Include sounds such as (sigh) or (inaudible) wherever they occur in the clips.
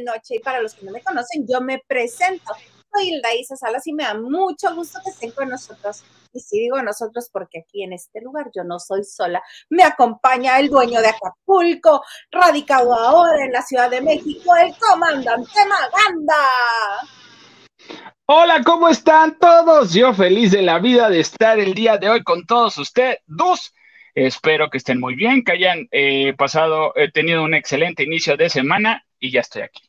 Noche y para los que no me conocen, yo me presento. Soy Hilda Isa Salas y me da mucho gusto que estén con nosotros. Y sí digo nosotros porque aquí en este lugar yo no soy sola. Me acompaña el dueño de Acapulco, radicado ahora en la Ciudad de México, el comandante Maganda. Hola, ¿cómo están todos? Yo feliz de la vida de estar el día de hoy con todos ustedes. Espero que estén muy bien, que hayan eh, pasado, eh, tenido un excelente inicio de semana y ya estoy aquí.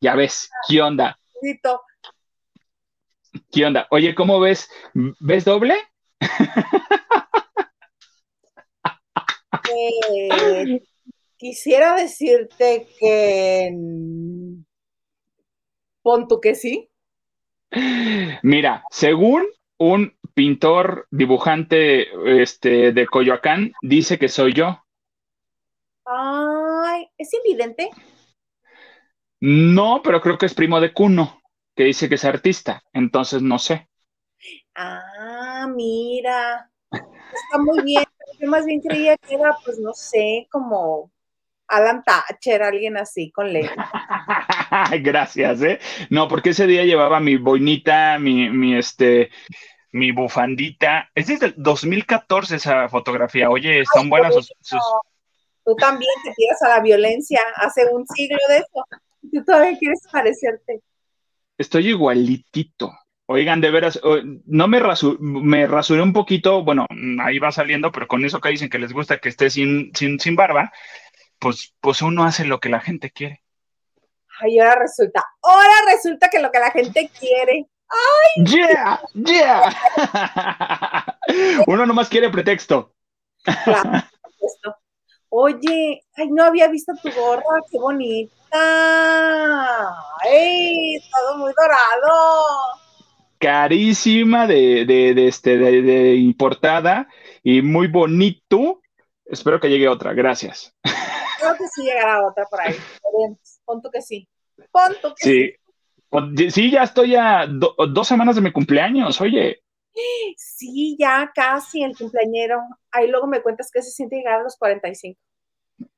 Ya ves, ¿qué onda? ¿Qué onda? Oye, ¿cómo ves? ¿Ves doble? Eh, quisiera decirte que pon tú que sí. Mira, según un pintor dibujante este, de Coyoacán dice que soy yo. Ay, ¿es evidente? No, pero creo que es primo de Cuno, que dice que es artista, entonces no sé. Ah, mira, está muy bien. Yo más bien creía que era, pues no sé, como Alan Thatcher, alguien así con ley. (laughs) Gracias, ¿eh? No, porque ese día llevaba mi boinita, mi, mi, este, mi bufandita. Es desde el 2014 esa fotografía. Oye, están buenas sus, Tú también te tiras a la violencia hace un siglo de eso. Tú todavía quieres parecerte. Estoy igualitito. Oigan, de veras, no me, me rasuré un poquito, bueno, ahí va saliendo, pero con eso que dicen que les gusta que esté sin, sin, sin barba, pues, pues uno hace lo que la gente quiere. Ay, ahora resulta, ahora resulta que lo que la gente quiere. ¡Ay! (laughs) ¡Yeah! ¡Yeah! (laughs) Uno nomás quiere pretexto. Oye, ay, no había visto tu gorra, qué bonita. ¡Ay! Todo muy dorado. Carísima de, de, de este, de, importada y muy bonito. Espero que llegue otra, gracias. Creo que sí llegará otra por ahí. Ponto que sí. Ponto que sí. Sí, ya estoy a dos semanas de mi cumpleaños, oye. Sí, ya casi el cumpleañero. Ahí luego me cuentas que se siente llegar a los 45.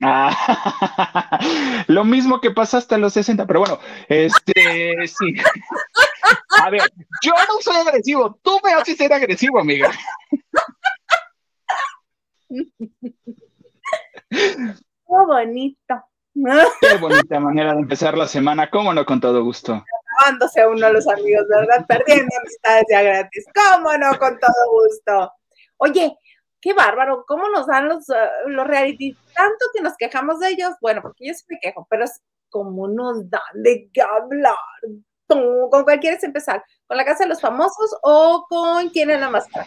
Ah, (laughs) lo mismo que pasa hasta los 60, pero bueno, este, sí. A ver, yo no soy agresivo, tú me haces ser agresivo, amiga. Qué bonito. Qué bonita manera de empezar la semana, cómo no, con todo gusto. Acabándose uno a los amigos, ¿verdad? Perdiendo amistades ya gratis, cómo no, con todo gusto. Oye, qué bárbaro, cómo nos dan los, uh, los reality, tanto que nos quejamos de ellos, bueno, porque yo sí me quejo, pero es como nos dan de qué hablar. ¿Con cuál quieres empezar? ¿Con la casa de los famosos o con quién es la máscara?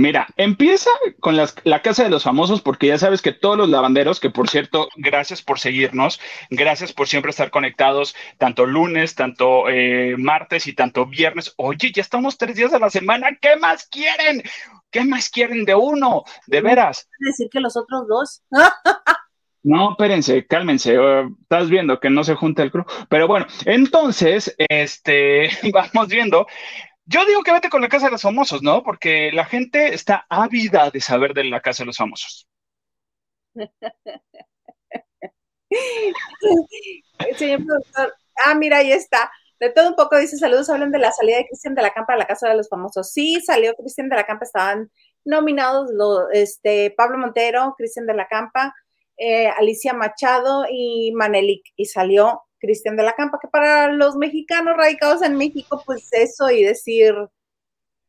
Mira, empieza con la Casa de los Famosos, porque ya sabes que todos los lavanderos, que por cierto, gracias por seguirnos, gracias por siempre estar conectados, tanto lunes, tanto eh, martes y tanto viernes. Oye, ya estamos tres días de la semana, ¿qué más quieren? ¿Qué más quieren de uno? De veras. decir que los otros dos. No, espérense, cálmense. Eh, estás viendo que no se junta el crew. Pero bueno, entonces, este, (laughs) vamos viendo yo digo que vete con la Casa de los Famosos, ¿no? Porque la gente está ávida de saber de la Casa de los Famosos. (laughs) Señor productor, ah, mira, ahí está. De todo un poco dice saludos, hablan de la salida de Cristian de la Campa a la Casa de los Famosos. Sí, salió Cristian de la Campa, estaban nominados este, Pablo Montero, Cristian de la Campa, eh, Alicia Machado y Manelik, y salió Cristian de la Campa, que para los mexicanos radicados en México, pues eso y decir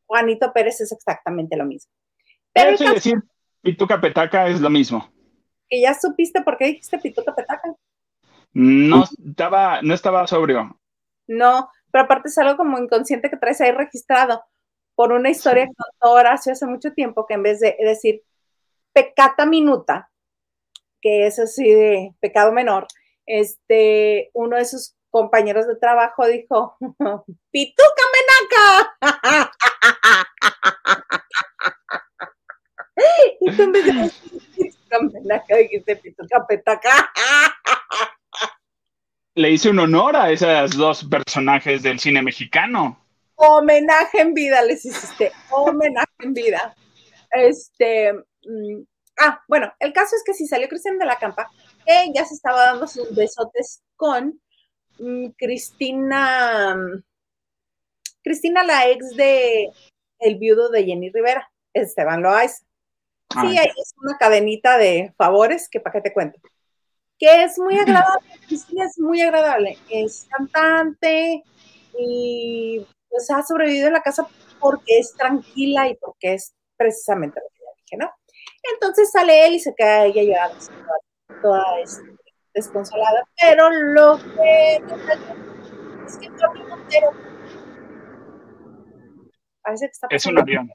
Juanito Pérez es exactamente lo mismo. Pero eso y decir Pituca Petaca es lo mismo. ¿Que ya supiste por qué dijiste Pituca Petaca? No estaba, no estaba sobrio. No, pero aparte es algo como inconsciente que traes ahí registrado por una historia que contó Horacio hace mucho tiempo, que en vez de decir pecata minuta, que es así de pecado menor, este, uno de sus compañeros de trabajo dijo, (laughs) ¡Pituca menaca! (laughs) y tú me Pituca menaca, dijiste Pituca petaca. (laughs) Le hice un honor a esos dos personajes del cine mexicano. Homenaje en vida les hiciste, homenaje en vida. Este, mm, ah, bueno, el caso es que si salió Cristian de la Campa, que ya se estaba dando sus besotes con mm, Cristina, Cristina, la ex de el viudo de Jenny Rivera, Esteban Loaiza. Sí, ahí es una cadenita de favores que para qué te cuento. Que es muy (clears throat) agradable, Cristina es muy agradable. Es cantante y pues ha sobrevivido en la casa porque es tranquila y porque es precisamente lo que ya dije, ¿no? Entonces sale él y se queda ella llorando, toda, este, desconsolada. Pero lo que es que Pablo Montero parece que está Es un avión.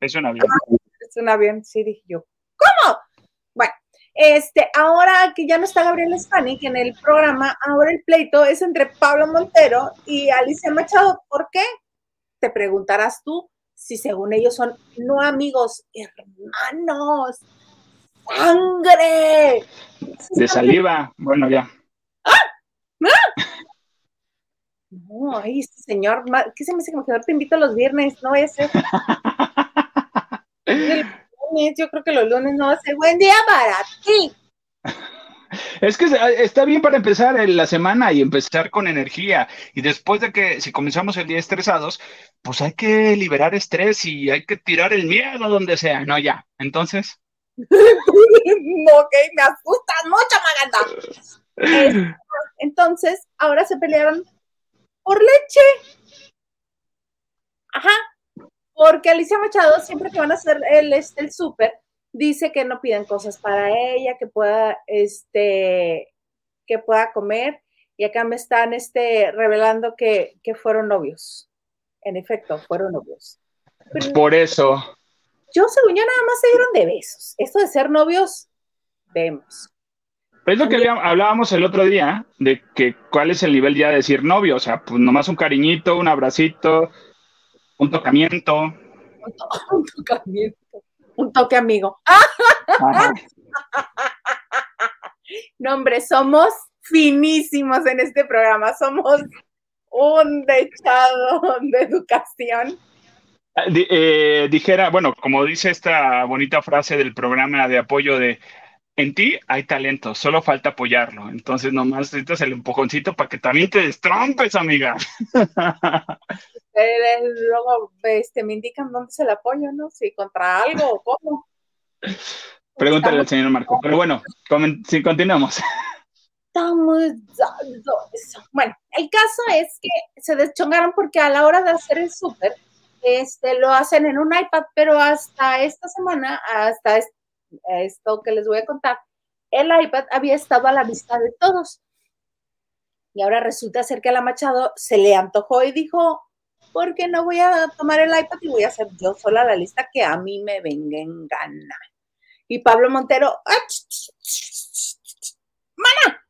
Es un avión. Ah, es un avión, sí, dije yo. ¿Cómo? Bueno, este, ahora que ya no está Gabriel Spanik en el programa, ahora el pleito es entre Pablo Montero y Alicia Machado. ¿Por qué? Te preguntarás tú si según ellos son no amigos, hermanos, sangre. De saliva, bueno, ya. ¡Ah! ¡Ah! No, ay, este señor, ¿qué se me hace que te invito los viernes? No a ser. (laughs) yo creo que los lunes no va a ser buen día para ti. Es que está bien para empezar la semana y empezar con energía. Y después de que, si comenzamos el día estresados, pues hay que liberar estrés y hay que tirar el miedo donde sea. No, ya. Entonces. (laughs) ok, me asustan mucho, Maganda. (laughs) Entonces, ahora se pelearon por leche. Ajá. Porque Alicia Machado, siempre que van a hacer el, este, el súper, dice que no piden cosas para ella, que pueda, este, que pueda comer. Y acá me están este, revelando que, fueron novios. En efecto, fueron novios. Por eso. Yo, según yo, nada más se dieron de besos. Esto de ser novios, vemos. Es lo que hablábamos el otro día, de que cuál es el nivel ya de decir novio, o sea, pues nomás un cariñito, un abracito, un tocamiento. Un, (laughs) tocamiento, un toque amigo. (laughs) No, hombre, somos finísimos en este programa, somos un dechado de educación. Eh, dijera, bueno, como dice esta bonita frase del programa de apoyo de en ti hay talento, solo falta apoyarlo. Entonces, nomás necesitas el empujoncito para que también te destrompes, amiga. (laughs) Luego este, me indican dónde se el apoyo, ¿no? Si contra algo o cómo. Pregúntale al señor Marco. Pero bueno, si continuamos. Estamos Bueno, el caso es que se deschongaron porque a la hora de hacer el súper, este, lo hacen en un iPad, pero hasta esta semana, hasta esto que les voy a contar, el iPad había estado a la vista de todos. Y ahora resulta ser que a la Machado se le antojó y dijo, ¿por qué no voy a tomar el iPad y voy a hacer yo sola la lista que a mí me venga en gana? Y Pablo Montero, ¡Mana!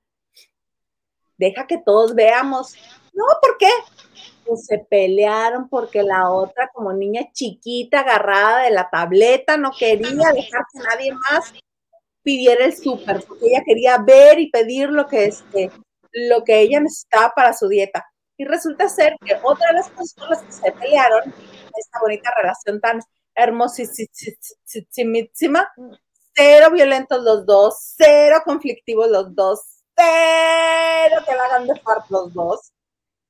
Deja que todos veamos. No, ¿por qué? Pues se pelearon porque la otra, como niña chiquita, agarrada de la tableta, no quería dejar que nadie más pidiera el súper, porque ella quería ver y pedir lo que, este, lo que ella necesitaba para su dieta. Y resulta ser que otra de las las que se pelearon, esta bonita relación tan hermosísima, cero violentos los dos, cero conflictivos los dos, cero que la hagan de los dos,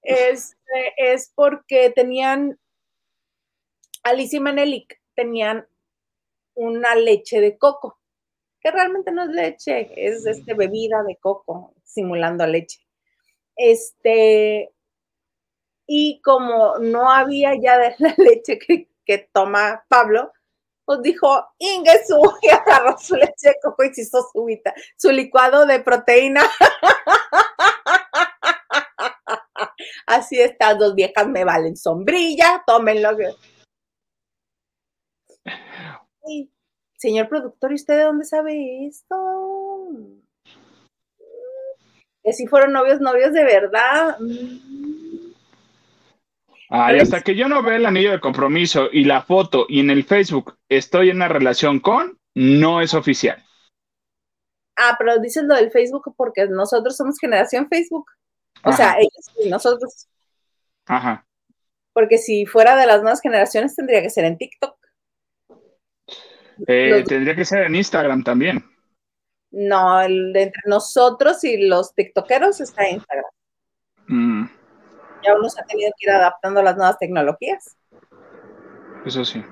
este, es porque tenían, Alicia y Manelik tenían una leche de coco, que realmente no es leche, es este bebida de coco simulando leche. Este, y como no había ya de la (laughs) leche que, toma Pablo, pues dijo, Ingesu, y agarró su leche de coco y hizo su, su licuado de proteína. (laughs) Así estas dos viejas me valen sombrilla, tómenlo. (laughs) señor productor, ¿y usted de dónde sabe esto? Que si fueron novios, novios de verdad. Ay, hasta que yo no vea el anillo de compromiso y la foto y en el Facebook estoy en una relación con, no es oficial. Ah, pero dices lo del Facebook porque nosotros somos generación Facebook. O sea, ellos y nosotros. Ajá. Porque si fuera de las nuevas generaciones tendría que ser en TikTok. Eh, tendría que ser en Instagram también. No, el entre nosotros y los tiktokeros está Instagram. Mm. Ya uno se ha tenido que ir adaptando a las nuevas tecnologías. Eso sí.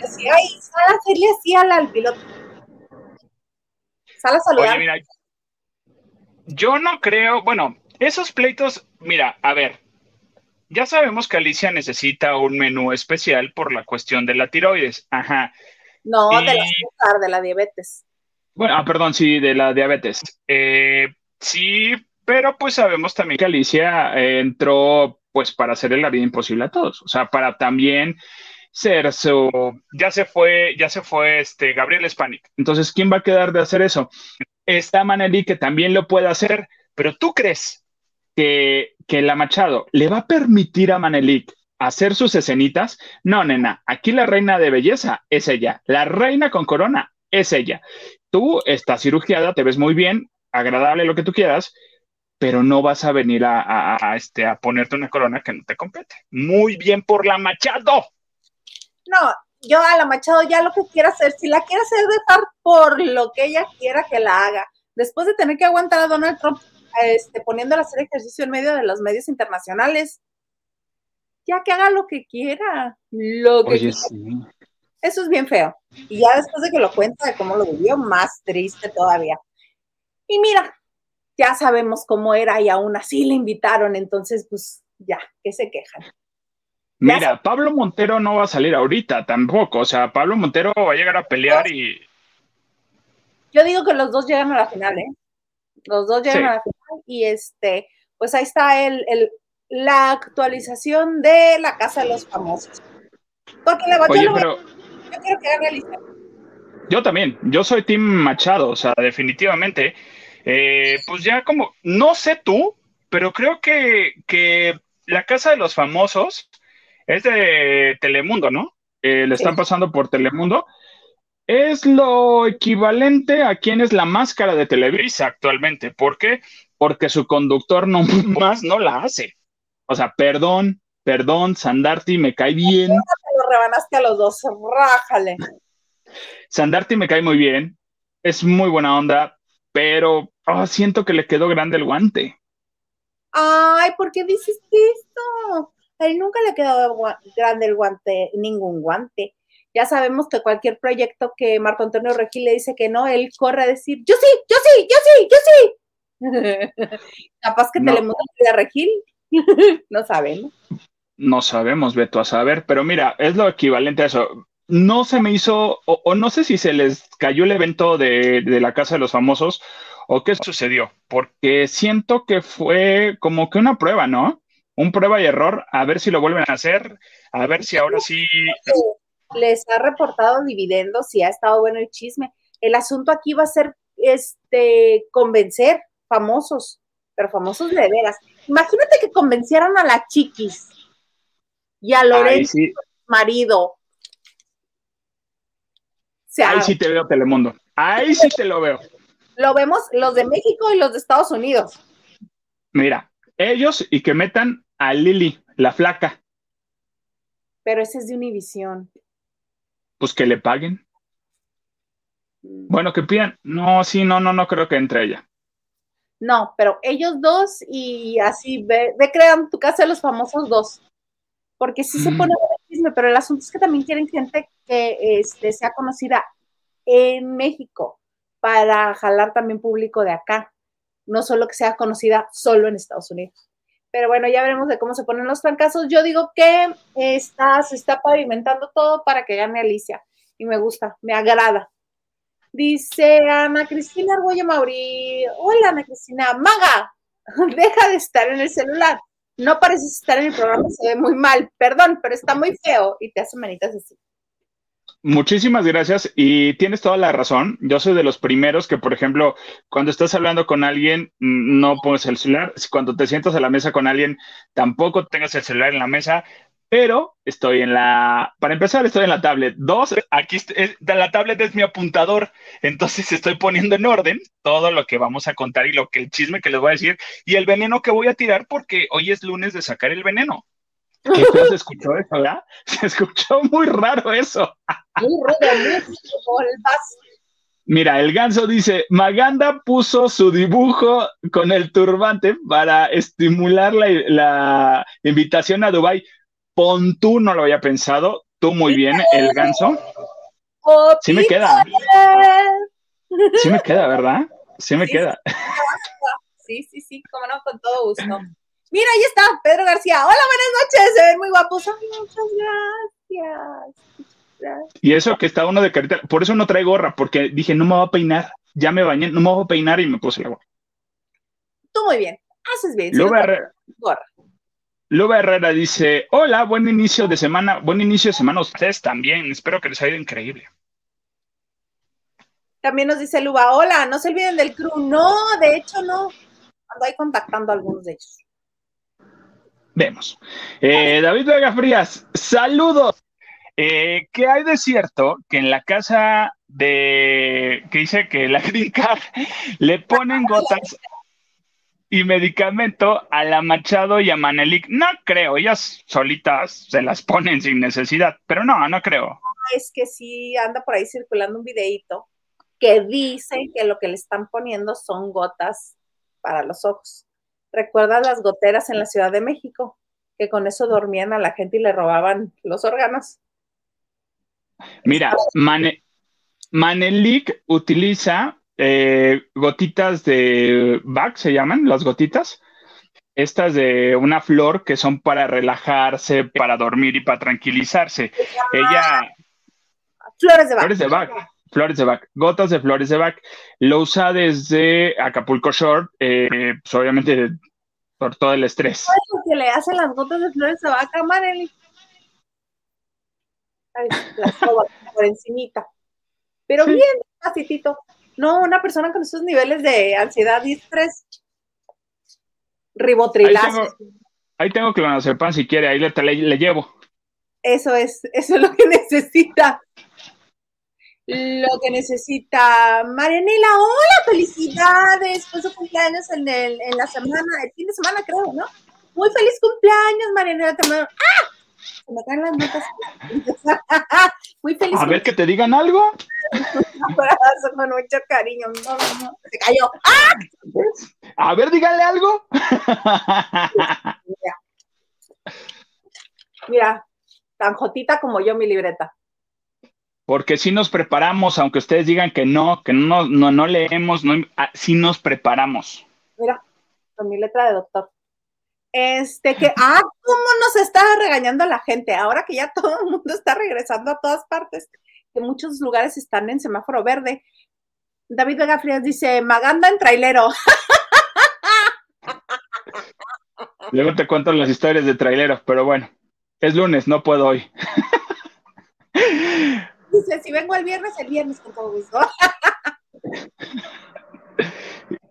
Decía, ay, sal a hacerle así al, piloto. Sal a saludar. Oye, mira, yo no creo, bueno, esos pleitos, mira, a ver, ya sabemos que Alicia necesita un menú especial por la cuestión de la tiroides. Ajá. No, de la azúcar, de la diabetes. Bueno, ah, perdón, sí, de la diabetes. Eh, sí, pero pues sabemos también que Alicia eh, entró pues para hacerle la vida imposible a todos, o sea, para también ser su, ya se fue, ya se fue este Gabriel Spanik. Entonces, ¿quién va a quedar de hacer eso? Está Maneli que también lo puede hacer, pero tú crees que, que la Machado le va a permitir a Manelik hacer sus escenitas? No, nena, aquí la reina de belleza es ella, la reina con corona es ella. Tú estás cirugiada, te ves muy bien, agradable, lo que tú quieras, pero no vas a venir a, este, a ponerte una corona que no te compete. Muy bien por la Machado. No, yo a la Machado ya lo que quiera hacer, si la quiere hacer dejar por lo que ella quiera que la haga, después de tener que aguantar a Donald Trump este, poniéndola a hacer ejercicio en medio de los medios internacionales, ya que haga lo que quiera, lo que quiera. Eso es bien feo. Y ya después de que lo cuenta de cómo lo vivió, más triste todavía. Y mira, ya sabemos cómo era y aún así le invitaron, entonces pues ya, que se quejan. Mira, Pablo Montero no va a salir ahorita tampoco, o sea, Pablo Montero va a llegar a pelear y... Yo digo que los dos llegan a la final, ¿eh? Los dos llegan a la final y este, pues ahí está el, el, la actualización de la Casa de los Famosos. Porque le va Oye, pero... Yo quiero que haga Yo también, yo soy Team Machado, o sea, definitivamente. Eh, pues ya como, no sé tú, pero creo que, que la Casa de los Famosos es de Telemundo, ¿no? Eh, le están pasando por Telemundo. Es lo equivalente a quien es la máscara de Televisa actualmente. ¿Por qué? Porque su conductor no (laughs) más no la hace. O sea, perdón, perdón, Sandarti me cae bien. lo rebanaste a los dos, rájale. Sandarti me cae muy bien, es muy buena onda, pero oh, siento que le quedó grande el guante. Ay, ¿por qué dices esto? A él nunca le quedó grande el guante, ningún guante. Ya sabemos que cualquier proyecto que Marco Antonio Regil le dice que no, él corre a decir, yo sí, yo sí, yo sí, yo sí. (laughs) Capaz que te le muda a Regil. (laughs) no sabemos. No sabemos, Beto, a saber, pero mira, es lo equivalente a eso. No se me hizo, o, no sé si se les cayó el evento de, de, la Casa de los Famosos o qué sucedió, porque siento que fue como que una prueba, ¿no? Un prueba y error, a ver si lo vuelven a hacer, a ver si ahora sí. Les ha reportado dividendos y ha estado bueno el chisme. El asunto aquí va a ser este convencer famosos, pero famosos de veras. Imagínate que convencieran a la chiquis y a Lorenzo, marido. Ahí sí te veo, Telemundo. Ahí sí te lo veo. Lo vemos los de México y los de Estados Unidos. Mira, ellos y que metan a Lili, la flaca. Pero ese es de Univisión. Pues que le paguen. Mm. Bueno, que pidan. No, sí, no, no, no creo que entre ella. No, pero ellos dos y así ve, ve crean tu casa de los famosos dos porque sí se pone el chisme, pero el asunto es que también quieren gente que este, sea conocida en México para jalar también público de acá, no solo que sea conocida solo en Estados Unidos. Pero bueno, ya veremos de cómo se ponen los fracasos. Yo digo que está, se está pavimentando todo para que gane Alicia y me gusta, me agrada. Dice Ana Cristina Argüello Mauri, hola Ana Cristina, maga, (laughs) deja de estar en el celular no pareces estar en el programa, se ve muy mal, perdón, pero está muy feo y te hace manitas así. Muchísimas gracias y tienes toda la razón. Yo soy de los primeros que, por ejemplo, cuando estás hablando con alguien, mm, no pones el celular. Cuando te sientas a la mesa con alguien, tampoco tengas el celular en la mesa pero estoy en la, para empezar, estoy en la tablet. Dos, aquí la tablet es mi apuntador, entonces estoy poniendo en orden todo lo que vamos a contar y lo que el chisme que les voy a decir y el veneno que voy a tirar porque hoy es lunes de sacar el veneno. ¿Qué se escuchó eso, verdad? (laughs) Se escuchó muy raro eso. Muy raro, Mira, el ganso dice, Maganda puso su dibujo con el turbante para estimular la, invitación a Dubai. Pon tú, no lo había pensado, tú muy bien, el ganso. Sí me queda. Sí me queda, ¿verdad? Sí me queda. Sí, sí, sí, como no, con todo gusto. Mira, ahí está, Pedro García. Hola, buenas noches, se ven muy guapos. muchas gracias. Y eso que está uno de carita, por eso no trae gorra, porque dije, no me voy a peinar, ya me bañé, no me voy a peinar y me puse la gorra. Tú muy bien, haces bien. Luba, Herrera, Herrera dice, hola, buen inicio de semana, buen inicio de semana a ustedes también, espero que les haya ido increíble. También nos dice Luba, hola, no se olviden del crew. No, de hecho no. Ando ahí contactando a algunos de ellos. Vemos. Eh, David Vega Frías, saludos. Eh, ¿Qué hay de cierto que en la casa de que dice que la (laughs) Card le ponen gotas y medicamento a la Machado y a Manelik? No creo, ellas solitas se las ponen sin necesidad, pero no, no creo. Es que sí anda por ahí circulando un videíto que dice que lo que le están poniendo son gotas para los ojos. ¿Recuerdas las goteras en la Ciudad de México? Que con eso dormían a la gente y le robaban los órganos. Mira, Manelik utiliza eh, gotitas de Bach, se llaman las gotitas. Estas de una flor que son para relajarse, para dormir y para tranquilizarse. Ella. Flores de Bach. Flores de Bach. Flores de Bach, gotas de flores de Bach. Lo usa desde Acapulco Short, eh, pues obviamente por todo el estrés. que le hacen las gotas de flores de Bach a la (laughs) por encimita. Pero bien, despacitito. No, una persona con esos niveles de ansiedad y estrés. Ribotrilazo. Ahí tengo, que conocer pan si quiere, ahí le, le, llevo. Eso es, eso es lo que (laughs) necesita. Lo que necesita Marianela. Hola, felicidades. Fue su cumpleaños en, el, en la semana, el fin de semana, creo, ¿no? Muy feliz cumpleaños, Marianela. ¡Ah! me caen las notas. (laughs) Muy feliz. A ver que te digan algo. (laughs) Un abrazo con mucho cariño. No, no, se cayó. ¡Ah! A ver, díganle algo. Mira. (laughs) Mira, tan jotita como yo mi libreta. Porque si nos preparamos, aunque ustedes digan que no, que no, no, no leemos, no, ah, sí nos preparamos. Mira, con mi letra de doctor. Este, que, ah, cómo nos está regañando la gente, ahora que ya todo el mundo está regresando a todas partes, que muchos lugares están en semáforo verde. David Vega Frías dice, Maganda en trailero. (laughs) Luego te cuento las historias de traileros, pero bueno, es lunes, no puedo hoy. (laughs) Dice, si vengo el viernes, el viernes con todo gusto.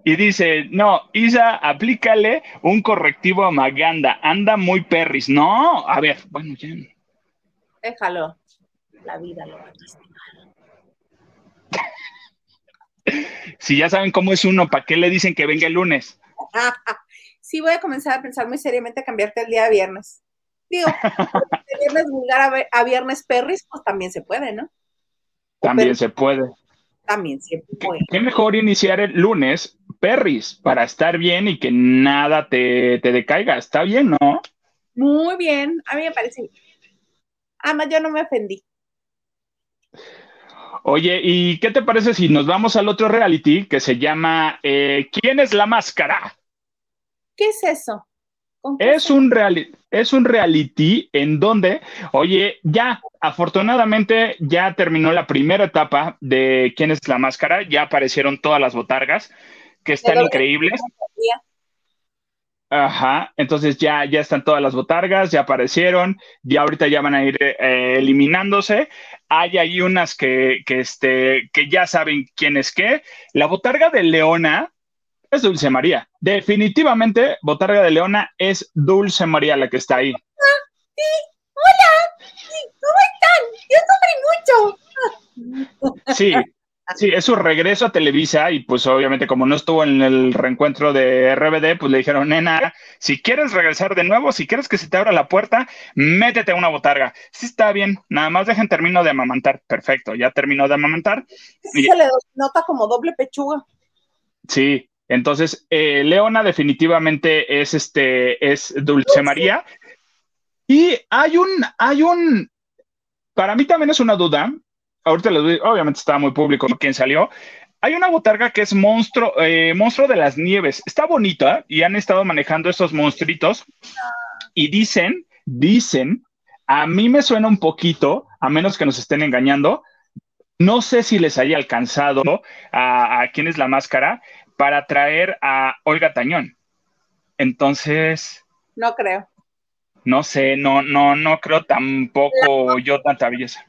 Y dice, no, Isa, aplícale un correctivo a Maganda, anda muy perris. No, a ver, bueno, ya. Déjalo, la vida lo va a (laughs) Si ya saben cómo es uno, ¿para qué le dicen que venga el lunes? (laughs) sí, voy a comenzar a pensar muy seriamente a cambiarte el día de viernes. Digo, (laughs) de viernes vulgar a, viernes perris, pues también se puede, ¿no? También se puede también siempre puede. ¿Qué mejor iniciar el lunes, Perris, para estar bien y que nada te, te decaiga? Está bien, ¿no? Muy bien, a mí me parece Además, yo no me ofendí. Oye, ¿y qué te parece si nos vamos al otro reality que se llama eh, ¿Quién es la máscara? ¿Qué es eso? Es un, es un reality en donde, oye, ya, afortunadamente ya terminó la primera etapa de quién es la máscara, ya aparecieron todas las botargas, que están increíbles. Ajá, entonces ya, ya están todas las botargas, ya aparecieron, ya ahorita ya van a ir eh, eliminándose. Hay ahí unas que, que, este, que ya saben quién es qué. La botarga de Leona, es Dulce María. Definitivamente, Botarga de Leona es Dulce María la que está ahí. sí, hola, sí, ¿cómo están? Yo sufrí mucho. Sí, Sí, es su regreso a Televisa y pues obviamente como no estuvo en el reencuentro de RBD, pues le dijeron, nena, si quieres regresar de nuevo, si quieres que se te abra la puerta, métete a una botarga. Sí, está bien, nada más dejen termino de amamantar. Perfecto, ya terminó de amamantar. Se le nota como doble pechuga. Sí, entonces eh, Leona definitivamente es este, es Dulce María. Y hay un, hay un, para mí también es una duda, ahorita les doy, obviamente está muy público quién salió. Hay una botarga que es monstruo, eh, monstruo de las nieves. Está bonita y han estado manejando estos monstruitos y dicen, dicen, a mí me suena un poquito, a menos que nos estén engañando. No sé si les haya alcanzado a, a quién es la máscara para traer a Olga Tañón. Entonces. No creo. No sé, no, no, no creo tampoco yo tanta belleza.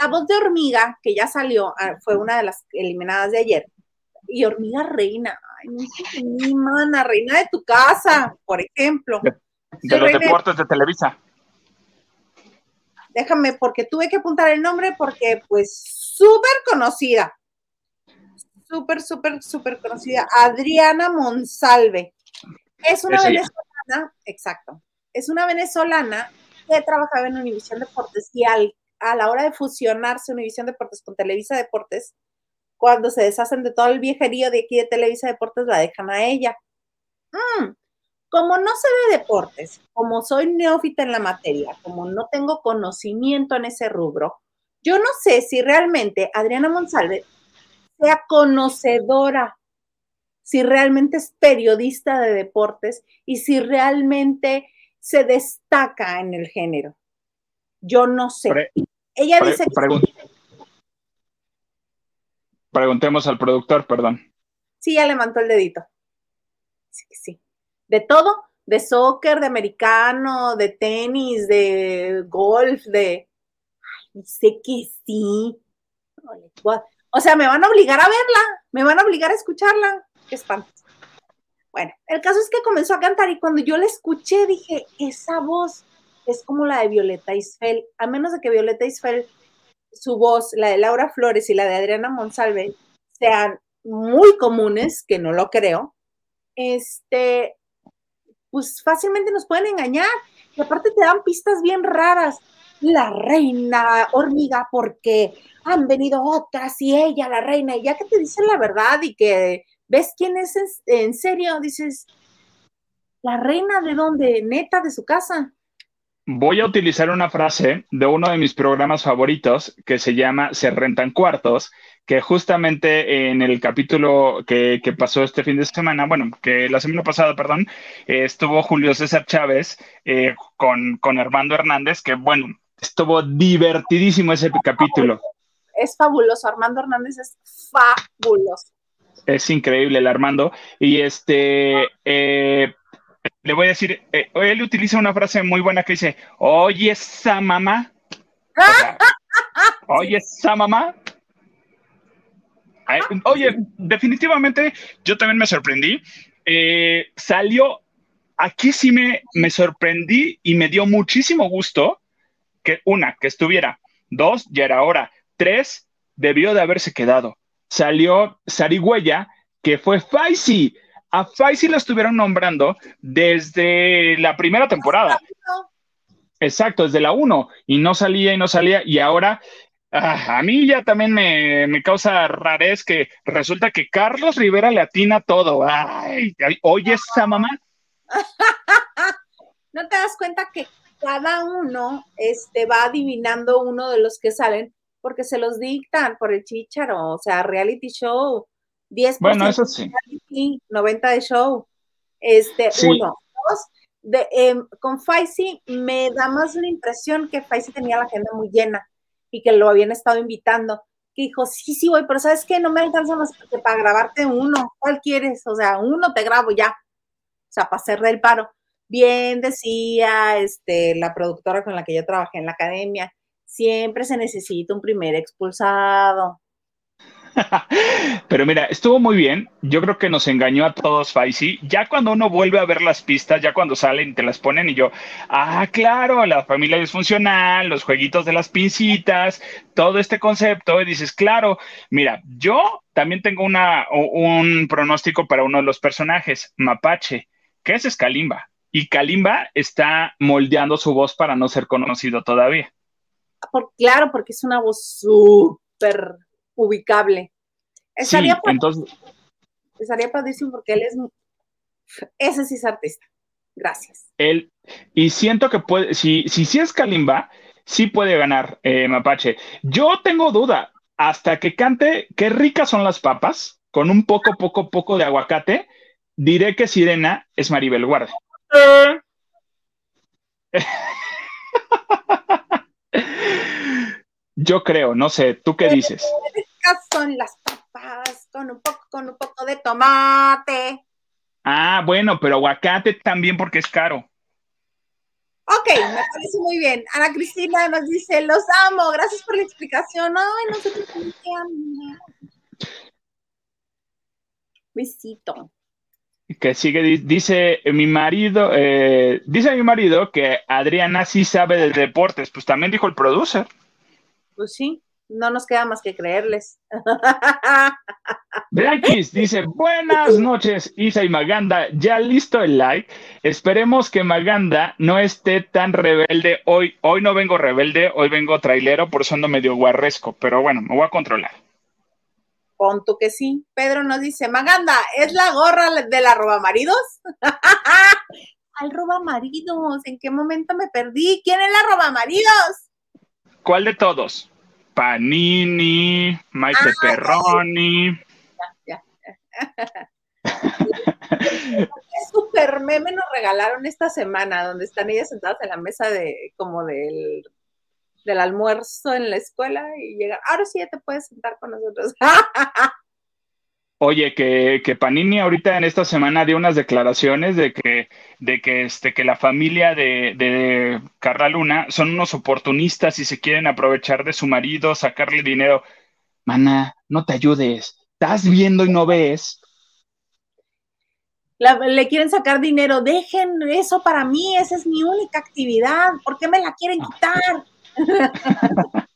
La voz de Hormiga, que ya salió, ah, fue una de las eliminadas de ayer. Y Hormiga Reina, ay, no sé ni mana, reina de tu casa, por ejemplo. De, los deportes de Televisa. Déjame, porque tuve que apuntar el nombre porque, pues, súper conocida. Súper, súper, súper conocida. Adriana Monsalve. Es una venezolana, exacto. Es una venezolana que trabajaba en Univisión Deportes y al a la hora de fusionarse Univisión Deportes con Televisa Deportes, cuando se deshacen de todo el viejerío de aquí de Televisa Deportes, la dejan a ella. Mm, como no sé de deportes, como soy neófita en la materia, como no tengo conocimiento en ese rubro, yo no sé si realmente Adriana Monsalve sea conocedora, si realmente es periodista de deportes y si realmente se destaca en el género. Yo no sé. Ella dice que... Preguntemos al productor, perdón. Sí, ya levantó el dedito. Sí, sí. De todo, de soccer, de americano, de tenis, de golf, de... Ay, dice que sí. O sea, me van a obligar a verla, me van a obligar a escucharla. Qué espanto. Bueno, el caso es que comenzó a cantar y cuando yo la escuché dije, esa voz es como la de Violeta Isfel, a menos de que Violeta Isfel, su voz, la de Laura Flores y la de Adriana Monsalve, sean muy comunes, que no lo creo, este, pues fácilmente nos pueden engañar. Y aparte te dan pistas bien raras. La reina hormiga, porque han venido otras y ella, la reina, y ya que te dicen la verdad y que ves quién es en serio, dices, la reina de dónde, neta, de su casa voy a utilizar una frase de uno de mis programas favoritos que se llama Se rentan cuartos, que justamente en el capítulo que, pasó este fin de semana, bueno, que la semana pasada, perdón, estuvo Julio César Chávez eh, con, con Armando Hernández, que bueno, estuvo divertidísimo ese capítulo. Es fabuloso, Armando Hernández es fabuloso. Es increíble el Armando. Y este, eh, le voy a decir, eh, él utiliza una frase muy buena que dice, oye esa mamá. (laughs) oye esa mamá. Oye, definitivamente yo también me sorprendí. Eh, salió, aquí sí me, me sorprendí y me dio muchísimo gusto que una, que estuviera. Dos, ya era hora. Tres, debió de haberse quedado. Salió Sarigüeya, que fue Faisy a Faisy lo estuvieron nombrando desde la primera temporada. Exacto, desde la 1. Y no salía y no salía. Y ahora ah, a mí ya también me, causa rarez que resulta que Carlos Rivera le atina todo. Ay, oye esa mamá. (laughs) ¿No te das cuenta que cada uno este, va adivinando uno de los que salen porque se los dictan por el chicharo, o sea, reality show. 10% bueno, eso sí. 90 de show. Este, uno. Dos, de, em, con Faisy me da más la impresión que Faisy tenía la agenda muy llena y que lo habían estado invitando. Que dijo, sí, sí, voy, pero ¿sabes qué? No me alcanza más que para grabarte uno. ¿Cuál quieres? O sea, uno te grabo ya. O sea, para hacer del paro. Bien decía este, la productora con la que yo trabajé en la academia, siempre se necesita un primer expulsado. (laughs) Pero mira, estuvo muy bien. Yo creo que nos engañó a todos Faisy. Ya cuando uno vuelve a ver las pistas, ya cuando salen y te las ponen y yo, ah, claro, la familia disfuncional, los jueguitos de las pincitas, todo este concepto, y dices, claro, mira, yo también tengo una, un pronóstico para uno de los personajes, Mapache, que es Kalimba. Y Kalimba está moldeando su voz para no ser conocido todavía. Por, claro, porque es una voz súper ubicable. Estaría, sí, entonces... estaría padrísimo porque él es, ese sí es artista. Gracias. Él, y siento que puede, si, si, si es Kalimba, sí puede ganar eh, Mapache. Yo tengo duda, hasta que cante qué ricas son las papas, con un poco, poco, poco de aguacate, diré que Sirena es Maribel Guardia. (laughs) Yo creo, no sé, ¿tú qué dices? son las papas con un poco, con un poco de tomate. Ah, bueno, pero aguacate también porque es caro. Ok, me parece muy bien. Ana Cristina nos dice, los amo, gracias por la explicación. Ay, no sé qué Besito. Que sigue, dice mi marido, eh, dice mi marido que Adriana sí sabe de deportes, pues también dijo el producer. Pues sí no nos queda más que creerles. Blanquis (laughs) dice, buenas noches, Isa y Maganda, ya listo el like. Esperemos que Maganda no esté tan rebelde hoy. Hoy no vengo rebelde, hoy vengo trailero, por eso ando medio guarresco, pero bueno, me voy a controlar. Pon tú que sí. Pedro nos dice, Maganda, ¿es la gorra de la roba maridos? Al (laughs) roba maridos, ¿en qué momento me perdí? ¿Quién es la roba maridos? ¿Cuál de todos? Panini, Maite ah, Perroni. Ya, Es (laughs) super meme nos regalaron esta semana, donde están ellas sentadas en la mesa de como del, del almuerzo en la escuela y llegan, ahora sí ya te puedes sentar con nosotros. (laughs) Oye, que, que, Panini ahorita en esta semana dio unas declaraciones de que, de que, este, que la familia de, de Carla Luna son unos oportunistas y se quieren aprovechar de su marido, sacarle dinero. Mana, no te ayudes. Estás viendo y no ves. le quieren sacar dinero. Dejen eso para mí. Esa es mi única actividad. ¿Por qué me la quieren quitar? (laughs)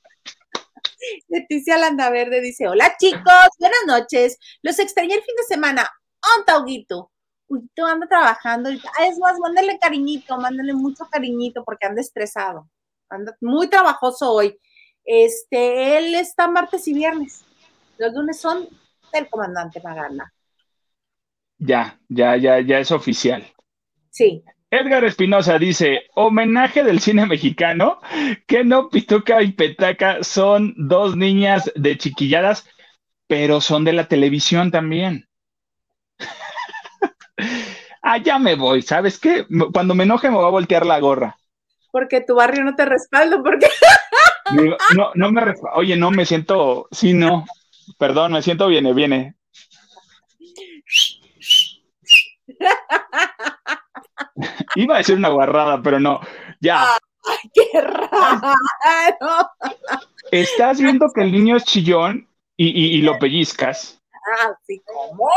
Leticia Landaverde dice, hola chicos, buenas noches. Los extrañé el fin de semana. ¿Onta, Huguito? Huguito anda trabajando. Ah, es más, mándale cariñito, mándale mucho cariñito porque anda estresado. Anda muy trabajoso hoy. Este, él está martes y viernes. Los lunes son del comandante Magana. Ya, ya, ya, ya es oficial. Sí. Edgar Espinosa dice, homenaje del cine mexicano, que no Pituca y Petaca son dos niñas de chiquilladas, pero son de la televisión también. (laughs) ya me voy, ¿sabes qué? Cuando me enoje me voy a voltear la gorra. Porque tu barrio no te respalda, porque... (laughs) no, no me Oye, no, me siento, sí, no, perdón, me siento viene, viene. (laughs) Iba a decir una guarrada, pero no. Ya. Ay, qué raro. Estás viendo que el niño es chillón y, lo pellizcas. Así como.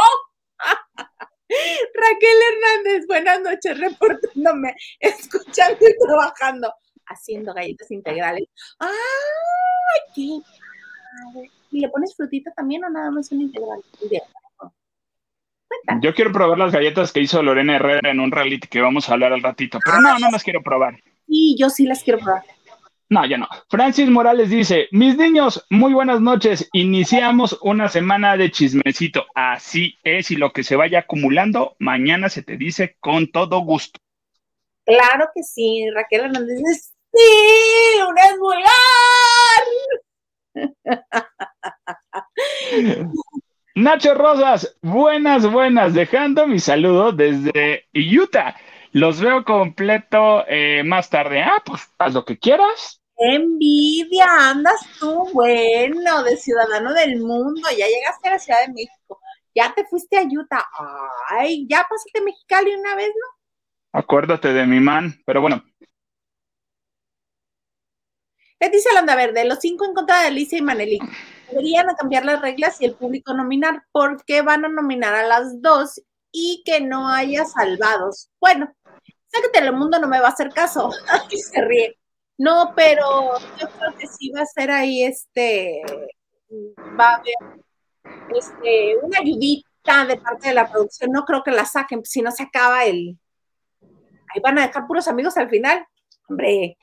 Raquel Hernández, buenas noches, reportándome, escuchando y trabajando, haciendo galletas integrales. ¡Ay, qué ¿Y le pones frutita también o nada más un integral? Yo quiero probar las galletas que hizo Lorena Herrera en un reality que vamos a hablar al ratito, pero no, no las quiero probar. Sí, yo sí las quiero probar. No, ya no. Francis Morales dice, mis niños, muy buenas noches. Iniciamos una semana de chismecito. Así es, y lo que se vaya acumulando, mañana se te dice con todo gusto. Claro que sí, Raquel Hernández sí, un vulgar. (laughs) Nacho Rosas, buenas, buenas, dejando mi saludo desde Utah. Los veo completo eh, más tarde. Ah, pues haz lo que quieras. envidia! Andas tú, bueno, de ciudadano del mundo. Ya llegaste a la Ciudad de México. Ya te fuiste a Utah. Ay, ya pasaste a Mexicali una vez, ¿no? Acuérdate de mi man, pero bueno. ¿Qué dice Landa Verde? Los cinco en contra de Alicia y Manelik. Deberían cambiar las reglas y el público nominar. ¿Por qué van a nominar a las dos y que no haya salvados? Bueno, sé que Telemundo no me va a hacer caso. (laughs) Aquí se ríe. No, pero yo creo que sí va a ser ahí este, va a haber este, una ayudita de parte de la producción. No creo que la saquen, si no se acaba el. Ahí van a dejar puros amigos al final. Hombre.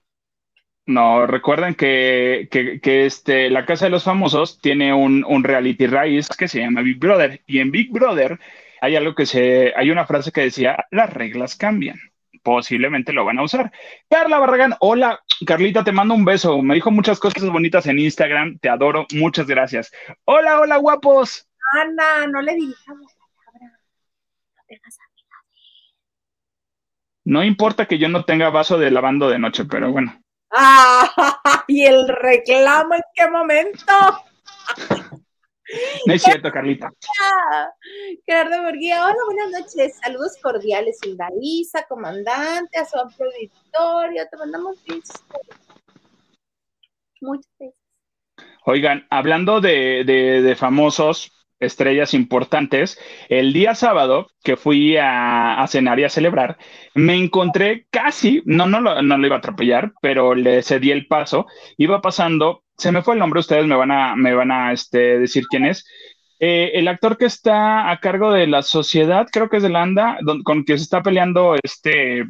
No, recuerden que, este, la Casa de los Famosos tiene un, un, reality raíz que se llama Big Brother. Y en Big Brother hay algo que se, hay una frase que decía, las reglas cambian posiblemente lo van a usar. Carla Barragán, hola, Carlita, te mando un beso. Me dijo muchas cosas bonitas en Instagram, te adoro, muchas gracias. Hola, hola, guapos. Ana, no le dirijamos la palabra. No No importa que yo no tenga vaso de lavando de noche, pero bueno. Ah, (laughs) y el reclamo en qué momento. No es cierto, Carlita. (laughs) Gerardo Murguía, hola, buenas noches. Saludos cordiales, Hilda Isa, comandante, a su amplio auditorio. Te mandamos Muchas gracias. Oigan, hablando de, de, famosos, estrellas importantes, el día sábado que fui a, cenar y a celebrar, me encontré casi, no, no, no lo iba a atropellar, pero le cedí el paso, iba pasando se me fue el nombre, ustedes me van a, me van a este, decir quién es. Eh, el actor que está a cargo de la sociedad, creo que es de Landa, con quien se está peleando este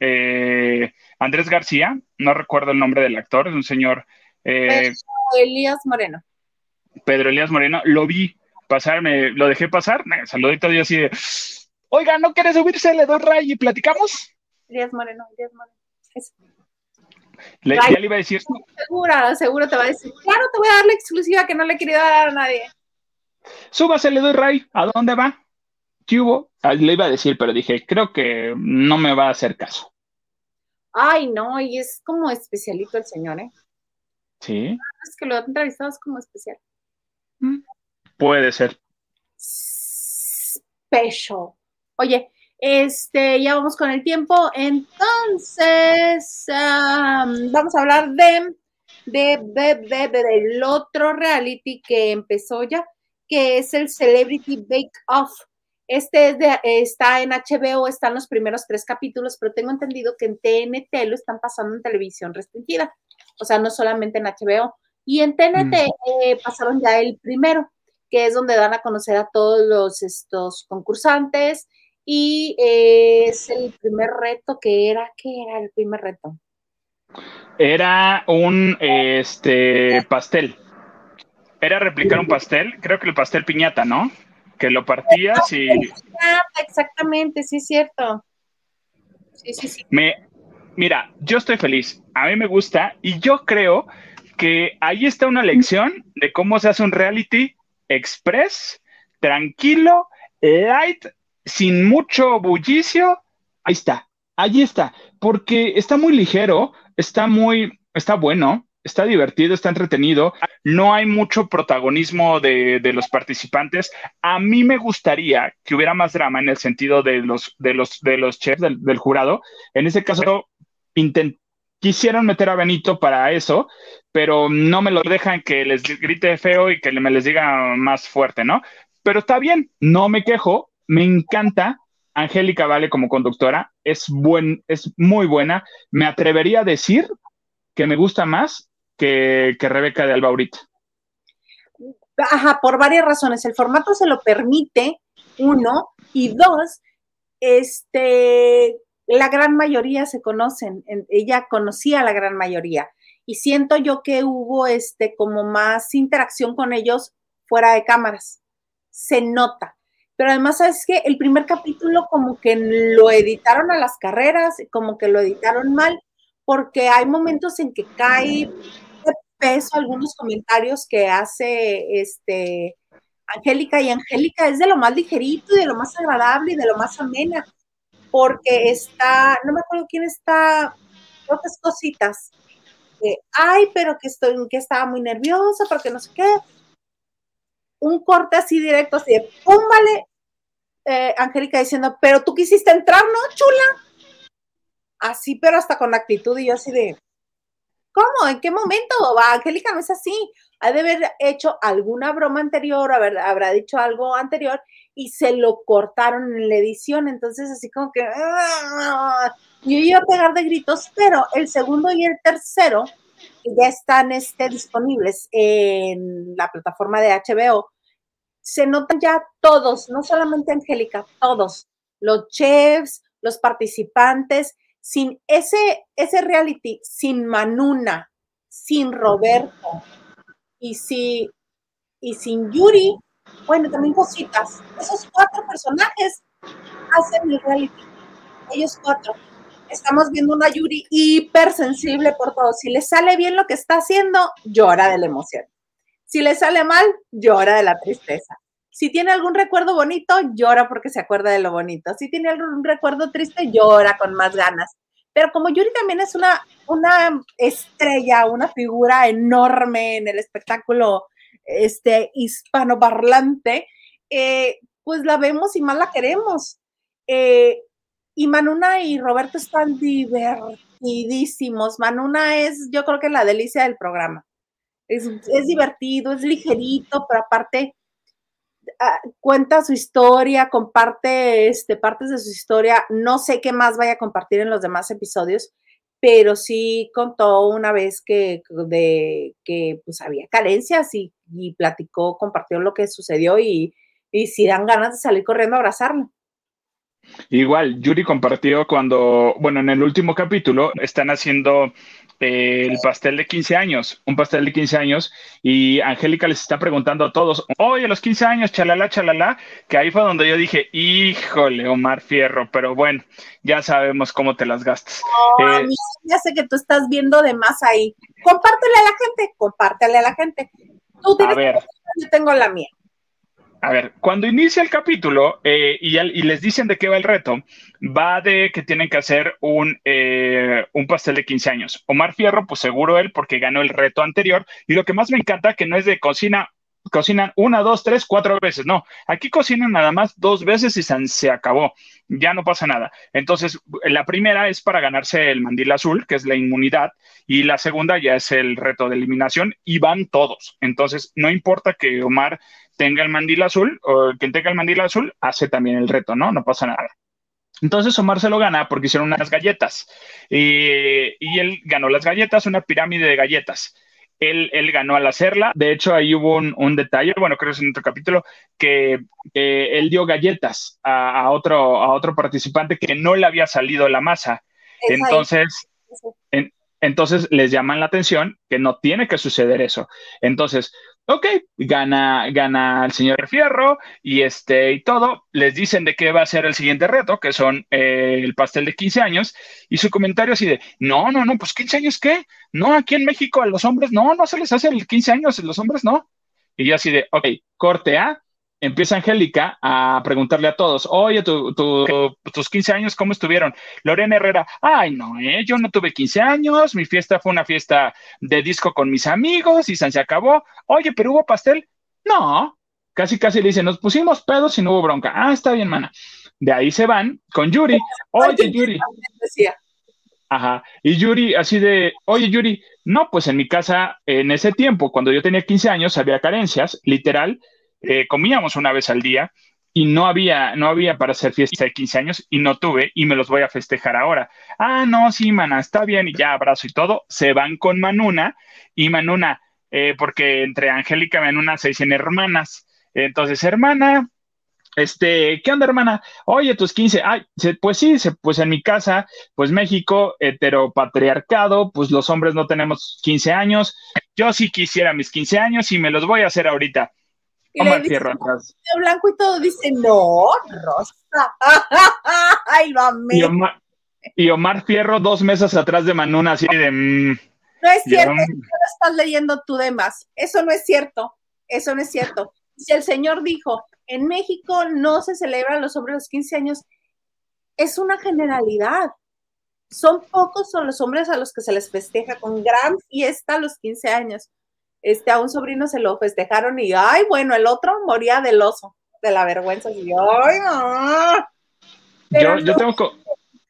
eh, Andrés García, no recuerdo el nombre del actor, es un señor. Eh, Pedro Elías Moreno. Pedro Elías Moreno, lo vi pasar, me lo dejé pasar, saludito y así de, oiga, ¿no quieres subirse? Le doy ray y platicamos. Elías Moreno, Elías Moreno. Le, ya le iba a decir. Segura, seguro te va a decir, claro, te voy a dar la exclusiva que no le he querido dar a nadie. Súbase, le doy Ray. ¿A dónde va? ¿Qué hubo? Ah, le iba a decir, pero dije, creo que no me va a hacer caso. Ay, no, y es como especialito el señor, ¿eh? Sí. Es que lo entrevistado es como especial. Mm, puede ser. Special. Oye, este, ya vamos con el tiempo. Entonces, vamos a hablar de, de, de, del otro reality que empezó ya, que es el Celebrity Bake Off. Este es de, está en HBO, están los primeros tres capítulos, pero tengo entendido que en TNT lo están pasando en televisión restringida. O sea, no solamente en HBO. Y en TNT mm. eh, pasaron ya el primero, que es donde dan a conocer a todos los estos concursantes y eh, es el primer reto que era, ¿qué era el primer reto? Era un este pastel. Era replicar un pastel, creo que el pastel piñata, ¿no? Que lo partías y. Exactamente, sí es cierto. Sí, sí, sí. Me, mira, yo estoy feliz. A mí me gusta y yo creo que ahí está una lección de cómo se hace un reality express, tranquilo, light, sin mucho bullicio, ahí está, ahí está, porque está muy ligero, está muy, está bueno, está divertido, está entretenido, no hay mucho protagonismo de, los participantes. A mí me gustaría que hubiera más drama en el sentido de los, de los, de los chefs del, jurado. En ese caso, quisieron meter a Benito para eso, pero no me lo dejan que les grite feo y que me les diga más fuerte, ¿no? Pero está bien, no me quejo, me encanta. Angélica Vale como conductora es, buen, es muy buena. Me atrevería a decir que me gusta más que, Rebeca de Alba ahorita. Ajá, por varias razones. El formato se lo permite, uno, y dos, este, la gran mayoría se conocen, ella conocía a la gran mayoría. Y siento yo que hubo este como más interacción con ellos fuera de cámaras. Se nota. Pero además, ¿sabes que El primer capítulo como que lo editaron a las carreras, como que lo editaron mal, porque hay momentos en que cae peso algunos comentarios que hace este Angélica, y Angélica es de lo más ligerito y de lo más agradable y de lo más amena, porque está, no me acuerdo quién está, creo cositas, ay, pero que estoy, que estaba muy nerviosa, porque no sé qué, un corte así directo, así de, póngale, eh, Angélica diciendo, pero tú quisiste entrar, ¿no, chula? Así, pero hasta con actitud y yo así de, ¿Cómo? ¿En qué momento? Va, Angélica no es así. Ha de haber hecho alguna broma anterior, haber, habrá dicho algo anterior y se lo cortaron en la edición. Entonces, así como que. Yo iba a pegar de gritos, pero el segundo y el tercero ya están este, disponibles en la plataforma de HBO. Se notan ya todos, no solamente Angélica, todos, los chefs, los participantes, sin ese, ese reality, sin Manuna, sin Roberto y, si, y sin Yuri, bueno, también cositas. Esos cuatro personajes hacen el reality. Ellos cuatro. Estamos viendo una Yuri hipersensible por todo. Si le sale bien lo que está haciendo, llora de la emoción. Si le sale mal, llora de la tristeza. Si tiene algún recuerdo bonito, llora porque se acuerda de lo bonito. Si tiene algún recuerdo triste, llora con más ganas. Pero como Yuri también es una, una estrella, una figura enorme en el espectáculo este, hispanoparlante, eh, pues la vemos y más la queremos. Eh, y Manuna y Roberto están divertidísimos. Manuna es, yo creo que la delicia del programa. Es, divertido, es ligerito, pero aparte Ah, cuenta su historia, comparte este, partes de su historia. No sé qué más vaya a compartir en los demás episodios, pero sí contó una vez que, de, que pues, había carencias y, platicó, compartió lo que sucedió y, y si dan ganas de salir corriendo a abrazarlo. Igual, Yuri compartió cuando, bueno, en el último capítulo están haciendo el pastel de 15 años, un pastel de 15 años, y Angélica les está preguntando a todos, oye, los 15 años, chalala, chalala, que ahí fue donde yo dije, híjole, Omar Fierro, pero bueno, ya sabemos cómo te las gastas. Eh, ya sé que tú estás viendo de más ahí. Compártele a la gente, compártele a la gente. Tú tienes a ver. yo tengo la mía. A ver, cuando inicia el capítulo eh, y, les dicen de qué va el reto, va de que tienen que hacer un, eh, un pastel de 15 años. Omar Fierro, pues seguro él, porque ganó el reto anterior. Y lo que más me encanta, que no es de cocina, cocinan una, dos, tres, cuatro veces. No, aquí cocinan nada más dos veces y se, acabó. Ya no pasa nada. Entonces, la primera es para ganarse el mandil azul, que es la inmunidad, y la segunda ya es el reto de eliminación y van todos. Entonces, no importa que Omar tenga el mandil azul o quien tenga el mandil azul hace también el reto, ¿no? No pasa nada. Entonces Omar se lo gana porque hicieron unas galletas y él ganó las galletas, una pirámide de galletas. Él, él, ganó al hacerla. De hecho, ahí hubo un, detalle, bueno, creo que es en otro capítulo, que él dio galletas a, otro, a otro participante que no le había salido la masa. Entonces, entonces les llaman la atención que no tiene que suceder eso. Entonces, ok, gana, gana el señor Fierro y este y todo. Les dicen de qué va a ser el siguiente reto, que son eh, el pastel de 15 años, y su comentario así de, no, no, no, pues 15 años qué? No, aquí en México a los hombres no, no se les hace el 15 años, los hombres no. Y yo así de, ok, corte A, empieza Angélica a preguntarle a todos, oye, tus 15 años, ¿cómo estuvieron? Lorena Herrera, ay, no, ¿eh? yo no tuve 15 años, mi fiesta fue una fiesta de disco con mis amigos y se acabó. Oye, pero hubo pastel. No, casi, casi le dicen, nos pusimos pedos y no hubo bronca. Ah, está bien, mana. De ahí se van con Yuri. Oye, Yuri. Ajá. Y Yuri, así de, oye, Yuri, no, pues en mi casa, en ese tiempo, cuando yo tenía 15 años, había carencias, literal eh, comíamos una vez al día y no había, no había para hacer fiesta de 15 años y no tuve y me los voy a festejar ahora. Ah, no, sí, mana, está bien y ya abrazo y todo. Se van con Manuna y Manuna, eh, porque entre Angélica y Manuna se dicen hermanas. Entonces, hermana, este, ¿qué onda, hermana? Oye, tus 15, ay, pues sí, pues en mi casa, pues México, heteropatriarcado, pues los hombres no tenemos 15 años. Yo sí quisiera mis 15 años y me los voy a hacer ahorita. Omar Fierro atrás. Blanco y todo dice, no, Rosa. (laughs) Ay, lo amé. Y Omar, Fierro dos meses atrás de Manuna, así de... Mm, no es cierto, eso lo estás leyendo tú de más. Eso no es cierto, eso no es cierto. Si el señor dijo, en México no se celebran los hombres los 15 años, es una generalidad. Son pocos son los hombres a los que se les festeja con gran fiesta los 15 años este, a un sobrino se lo festejaron y, ay, bueno, el otro moría del oso, de la vergüenza. Y ay, no. yo, yo tengo...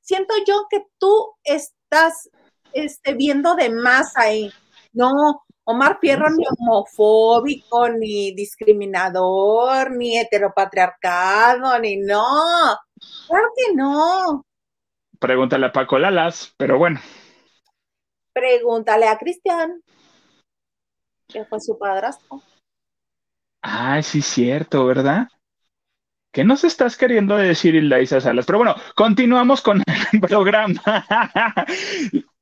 Siento yo que tú estás este, viendo de más ahí. No, Omar Fierro ni homofóbico, ni discriminador, ni heteropatriarcado, ni no. Claro que no. Pregúntale a Paco Lalas, pero bueno. Pregúntale a Cristian, que fue su padrastro. Ah, sí, cierto, ¿verdad? ¿Qué nos estás queriendo decir, Hilda Isa Salas? Pero bueno, continuamos con el (laughs) programa.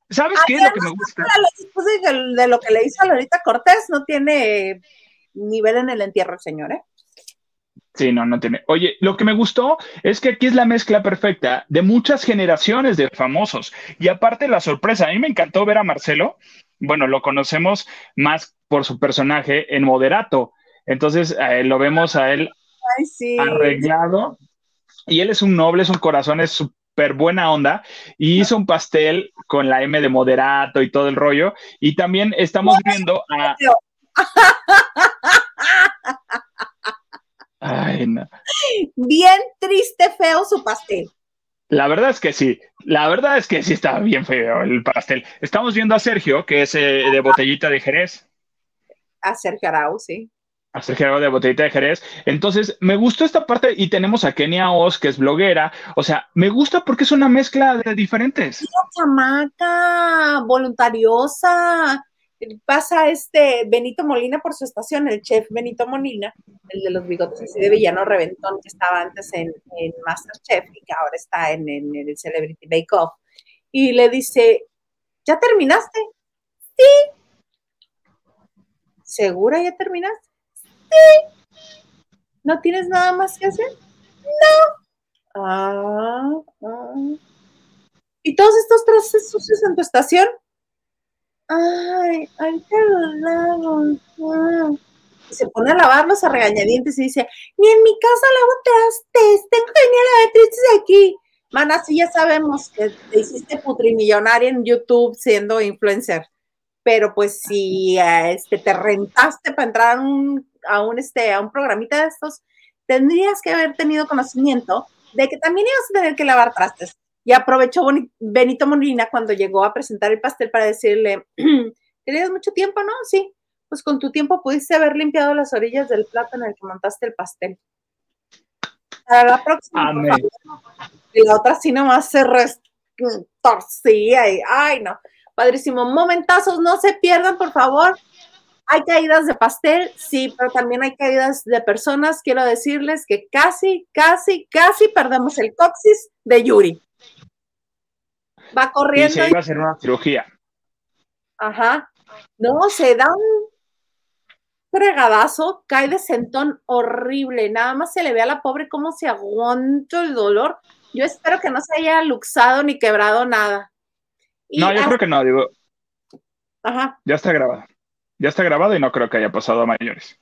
¿Sabes qué es lo que me gusta? De, lo que le hizo a Lolita Cortés, no tiene nivel en el entierro, señor, ¿eh? Sí, no, no tiene. Oye, lo que me gustó es que aquí es la mezcla perfecta de muchas generaciones de famosos. Y aparte la sorpresa, a mí me encantó ver a Marcelo. Bueno, lo conocemos más por su personaje en Moderato. Entonces eh, lo vemos a él arreglado. Y él es un noble, es un corazón, es súper buena onda. Y hizo un pastel con la M de Moderato y todo el rollo. Y también estamos viendo a... Ay, no. Bien triste, feo su pastel. La verdad es que sí, la verdad es que sí estaba bien feo el pastel. Estamos viendo a Sergio, que es eh, de botellita de Jerez. A Sergio Arau, sí. A Sergio Arau de botellita de Jerez. Entonces, me gustó esta parte y tenemos a Kenia Oz, que es bloguera. O sea, me gusta porque es una mezcla de diferentes. Una chamaca, voluntariosa, pasa este Benito Molina por su estación, el chef Benito Molina, el de los bigotes así de villano reventón que estaba antes en, Masterchef y que ahora está en, el Celebrity Bake Off. Y le dice, ¿ya terminaste? Sí. ¿Segura ya terminaste? Sí. ¿No tienes nada más que hacer? No. Ah, ah. ¿Y todos estos trastes sucios en tu estación? Ay, ahorita los lavo. Y se pone a lavarlos a regañadientes y dice, ni en mi casa lavo trastes, tengo genial de aquí. Mana, sí ya sabemos que te hiciste putrimillonaria en YouTube siendo influencer, pero pues si este, te rentaste para entrar a a un, este, a un programita de estos, tendrías que haber tenido conocimiento de que también ibas a tener que lavar trastes. Y aprovechó Benito Molina cuando llegó a presentar el pastel para decirle, (clears throat) ¿tenías mucho tiempo, no? Sí, pues con tu tiempo pudiste haber limpiado las orillas del plato en el que montaste el pastel. Para la próxima, Y la otra sí nomás se torcía y, ay, no, padrísimo. Momentazos, no se pierdan, por favor. Hay caídas de pastel, sí, pero también hay caídas de personas. Quiero decirles que casi, casi, casi perdemos el coxis de Yuri va corriendo. Y se iba a hacer una cirugía. Ajá. No, se da un fregadazo, cae de sentón horrible. Nada más se le ve a la pobre cómo se aguanta el dolor. Yo espero que no se haya luxado ni quebrado nada. no, yo creo que no, digo. Ajá. Ya está grabado. Ya está grabado y no creo que haya pasado a mayores.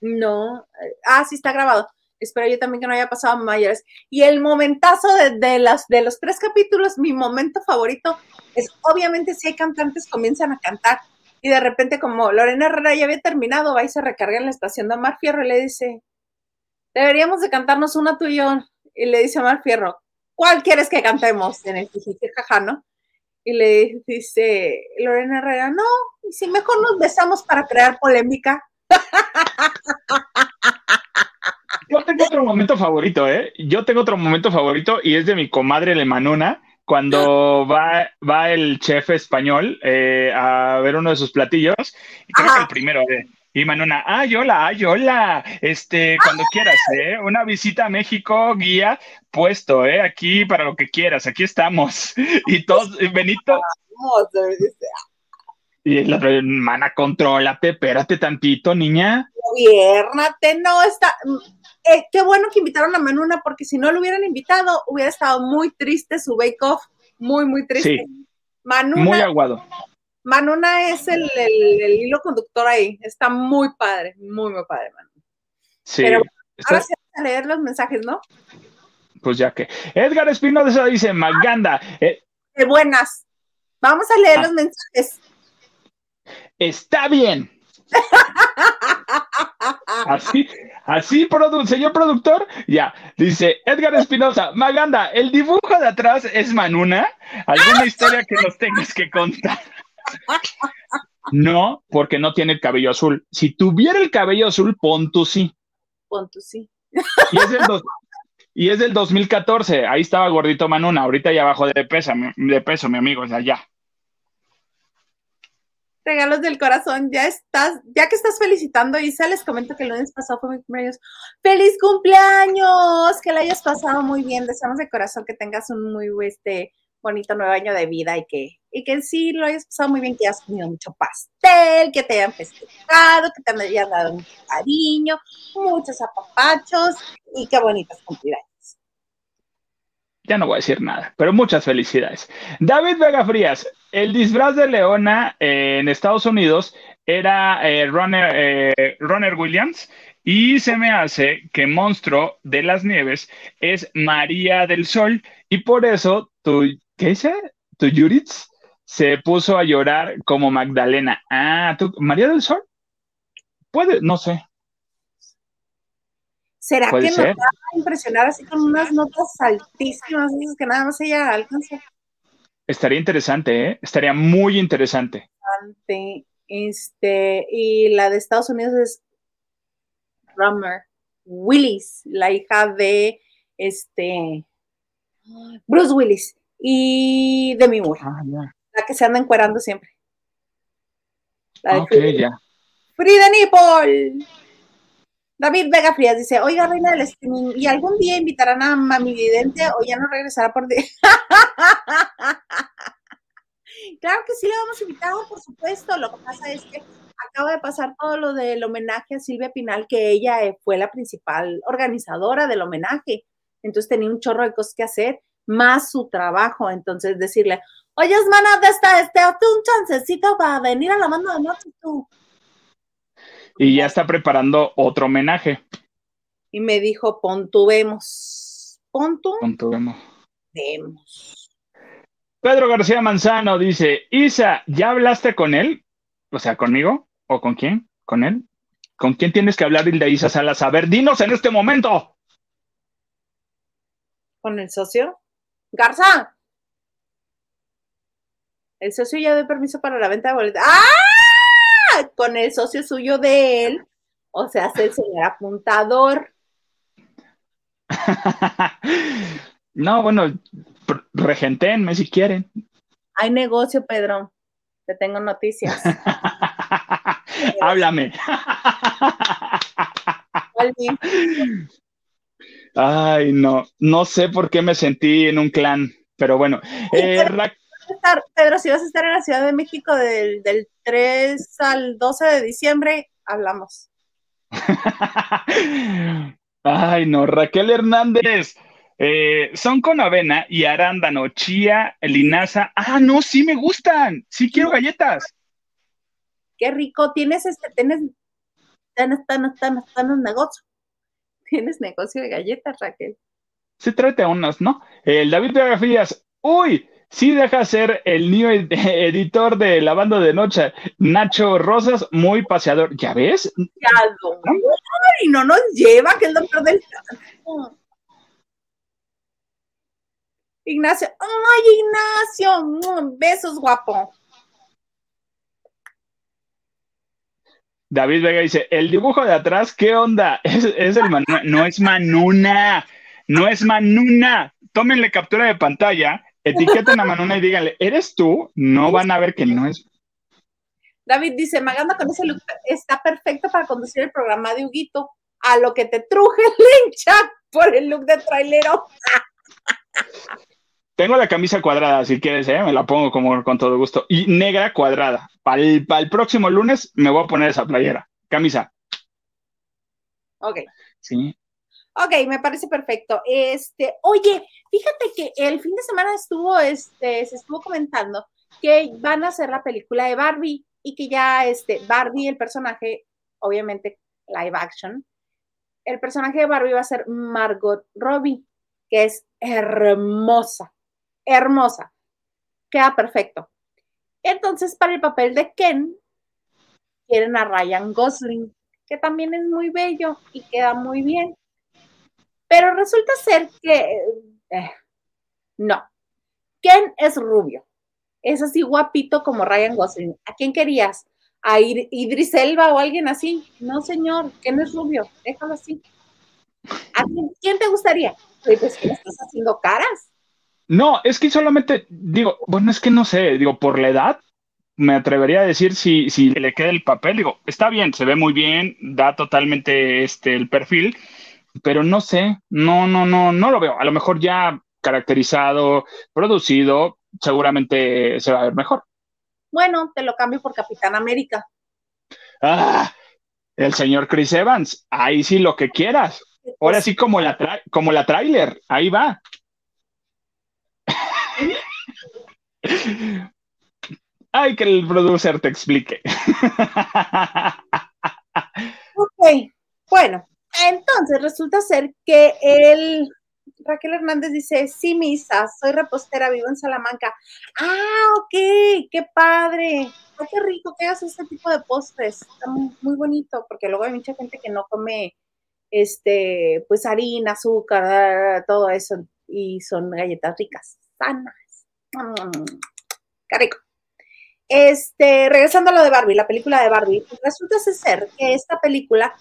No. Ah, sí está grabado espero yo también que no haya pasado mayores. Y el momentazo de, las, de los tres capítulos, mi momento favorito es, obviamente, si hay cantantes, comienzan a cantar. Y de repente, como Lorena Herrera ya había terminado, va y se recarga en la estación de Omar Fierro y le dice, deberíamos de cantarnos una tú y yo. Y le dice a Omar Fierro, ¿cuál quieres que cantemos? En el jaja, ¿no? Y le dice Lorena Herrera, no, y si mejor nos besamos para crear polémica. (laughs) Yo tengo otro momento favorito, ¿eh? Yo tengo otro momento favorito y es de mi comadre Lemanuna, cuando (gasps) va, va el chef español eh, a ver uno de sus platillos, y creo que el primero, ¿eh? Y Manuna, ay, hola, ay, hola, este, cuando quieras, ¿eh? Una visita a México, guía, puesto, ¿eh? Aquí para lo que quieras, aquí estamos. (laughs) Y todos, Benito. Y la hermana, contrólate, espérate tantito, niña. Gobiernate, no, está, eh, qué bueno que invitaron a Manuna, porque si no lo hubieran invitado, hubiera estado muy triste su bake off, muy, muy triste. Sí, muy aguado. Manuna es el, hilo conductor ahí, está muy padre, muy, muy padre, Manuna. Sí. Pero ahora sí vamos a leer los mensajes, ¿no? Pues ya que. Edgar Espinosa dice, Maganda. Eh, de buenas. Vamos a leer ah. los mensajes. Está bien. (laughs) Así, Así, señor productor, ya. Dice Edgar Espinosa, Maganda, ¿el dibujo de atrás es Manuna? ¿Alguna historia que nos tengas que contar? No, porque no tiene el cabello azul. Si tuviera el cabello azul, pon tú sí. Pon tú sí. Y es, del y es del 2014. Ahí estaba gordito Manuna. Ahorita ya bajó de peso, de peso, mi amigo. O sea, ya regalos del corazón. Ya estás, ya que estás felicitando, Isa, les comento que el lunes pasado fue mi cumpleaños. ¡Feliz cumpleaños! Que la hayas pasado muy bien. Deseamos de corazón que tengas un muy este, bonito nuevo año de vida y que, y que sí lo hayas pasado muy bien, que hayas comido mucho pastel, que te hayan festejado, que te hayan dado mucho cariño, muchos apapachos y qué bonitas cumpleaños ya no voy a decir nada, pero muchas felicidades. David Vega Frías, el disfraz de Leona eh, en Estados Unidos era eh, eh, Runner, Williams y se me hace que Monstruo de las Nieves es María del Sol y por eso tu, ¿qué dice? Tu Yuritz se puso a llorar como Magdalena. Ah, ¿tú, María del Sol? Puede, no sé. ¿Será que nos va a impresionar así con unas notas altísimas, que nada más ella alcanza? Estaría interesante, ¿eh? Estaría muy interesante. Este, y la de Estados Unidos es Drummer Willis, la hija de este Bruce Willis y Demi Moore, ah, la que se anda encuerando siempre. La de okay. Frida Nipple. David Vega Frías dice, oiga, reina del streaming, ¿y algún día invitarán a Mami Vidente o ya no regresará por... (laughs) claro que sí le vamos a invitar, por supuesto. Lo que pasa es que acaba de pasar todo lo del homenaje a Silvia Pinal, que ella eh, fue la principal organizadora del homenaje. Entonces tenía un chorro de cosas que hacer, más su trabajo. Entonces decirle, oye, hermana, de esta, este, hazte un chancecito para venir a la mano de noche tú y ya está preparando otro homenaje. Y me dijo, pontuvemos. ¿Pontu? Pontuvemos. Vemos. Pedro García Manzano dice, Isa, ¿ya hablaste con él? O sea, ¿conmigo? ¿O con quién? ¿Con él? ¿Con quién tienes que hablar, de Isa Salas? A ver, dinos en este momento. ¿Con el socio? Garza. El socio ya dio permiso para la venta de boletos. ¡Ah! (laughs) con el socio suyo de él, o sea, hace el señor apuntador. (laughs) no, bueno, regentenme si quieren. Hay negocio, Pedro. Te tengo noticias. (laughs) Háblame. Ay, no, no sé por qué me sentí en un clan, pero bueno. Eh, Pedro, si vas a estar en la Ciudad de México del, 3 al 12 de diciembre, hablamos. (laughs) Ay, no, Raquel Hernández. Eh, son con avena y arándano, chía, linaza. Ah, no, sí me gustan. Sí quiero galletas. Qué rico. Tienes este, tienes, tienes, tienes, tienes negocio. Tienes negocio de galletas, Raquel. Se trata de unas, ¿no? El David de Uy, sí deja ser el niño (laughs) editor de la banda de noche, Nacho Rosas, muy paseador. ¿Ya ves? Y no nos lleva, que es lo peor del Ignacio, ay, Ignacio, mm, besos, guapo. David Vega dice, el dibujo de atrás, ¿qué onda? (laughs) Es, es el no es Manuna, no es Manuna. Tómenle captura de pantalla etiqueten a Manuna y díganle, ¿eres tú? No van a ver que no es. David dice, Maganda con ese look está perfecto para conducir el programa de Huguito. A lo que te truje lincha por el look de trailero. (laughs) Tengo la camisa cuadrada, si quieres, ¿eh? me la pongo como con todo gusto. Y negra cuadrada. Para el, próximo lunes me voy a poner esa playera. Camisa. Ok. Sí. Ok, me parece perfecto. Este, oye, fíjate que el fin de semana estuvo, este, se estuvo comentando que van a hacer la película de Barbie y que ya, este, Barbie, el personaje, obviamente live action, el personaje de Barbie va a ser Margot Robbie, que es hermosa, hermosa, queda perfecto. Entonces, para el papel de Ken, quieren a Ryan Gosling que también es muy bello y queda muy bien. Pero resulta ser que eh, no. Ken es rubio. Es así guapito como Ryan Gosling. ¿A quién querías? ¿A Idris Elba o alguien así? No, señor, Ken es rubio. Déjalo así. ¿A quién, te gustaría? Pues estás haciendo caras. No, es que solamente digo, bueno, es que no sé, digo, por la edad, me atrevería a decir si, si le queda el papel, digo, está bien, se ve muy bien, da totalmente este el perfil, pero no sé, no, no, no, no lo veo. A lo mejor ya caracterizado, producido, seguramente se va a ver mejor. Bueno, te lo cambio por Capitán América. Ah, el señor Chris Evans, ahí sí lo que quieras. Ahora sí como la, como la trailer, ahí va. Ay, que el producer te explique. ok, bueno, entonces resulta ser que el Raquel Hernández dice, sí, misa, soy repostera, vivo en Salamanca. Ah, ok, qué padre. qué rico que hagas este tipo de postres. Está muy, bonito, porque luego hay mucha gente que no come, este, pues harina, azúcar, todo eso, y son galletas ricas, sanas. Mm, qué rico. Este, regresando a lo de Barbie, la película de Barbie, resulta ser que esta película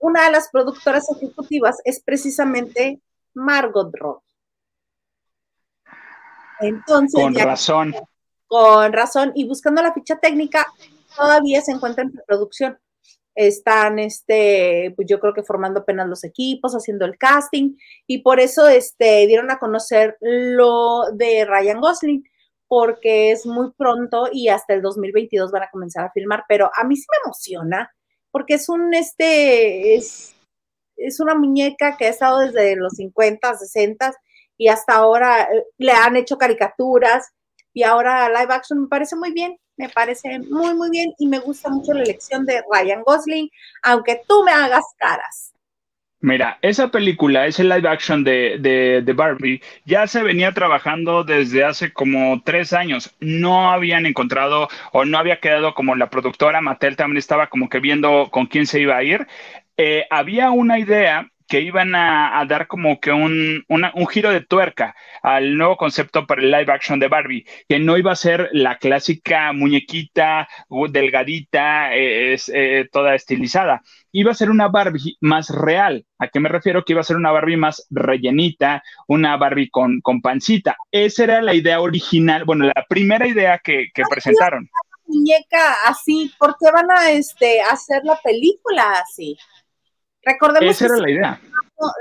una de las productoras ejecutivas es precisamente Margot Robbie. Entonces, con razón. Con razón. Y buscando la ficha técnica, todavía se encuentra en preproducción. Están, este, pues yo creo que formando apenas los equipos, haciendo el casting, y por eso este, dieron a conocer lo de Ryan Gosling, porque es muy pronto y hasta el 2022 van a comenzar a filmar, pero a mí sí me emociona porque es un, este, es, es una muñeca que ha estado desde los 50, 60 y hasta ahora eh, le han hecho caricaturas y ahora live action me parece muy bien, me parece muy, muy bien y me gusta mucho la elección de Ryan Gosling, aunque tú me hagas caras. Mira, esa película, ese live action de, de, de, Barbie, ya se venía trabajando desde hace como tres años. No habían encontrado o no había quedado como la productora, Mattel también estaba como que viendo con quién se iba a ir. Eh, había una idea que iban a, dar como que un, un, giro de tuerca al nuevo concepto para el live action de Barbie, que no iba a ser la clásica muñequita delgadita, eh, es, eh, toda estilizada. Iba a ser una Barbie más real. ¿A qué me refiero? Que iba a ser una Barbie más rellenita, una Barbie con, con pancita. Esa era la idea original, bueno, la primera idea que, que presentaron. Muñeca así, ¿por qué van a este, hacer la película así? Recordemos Esa era la idea.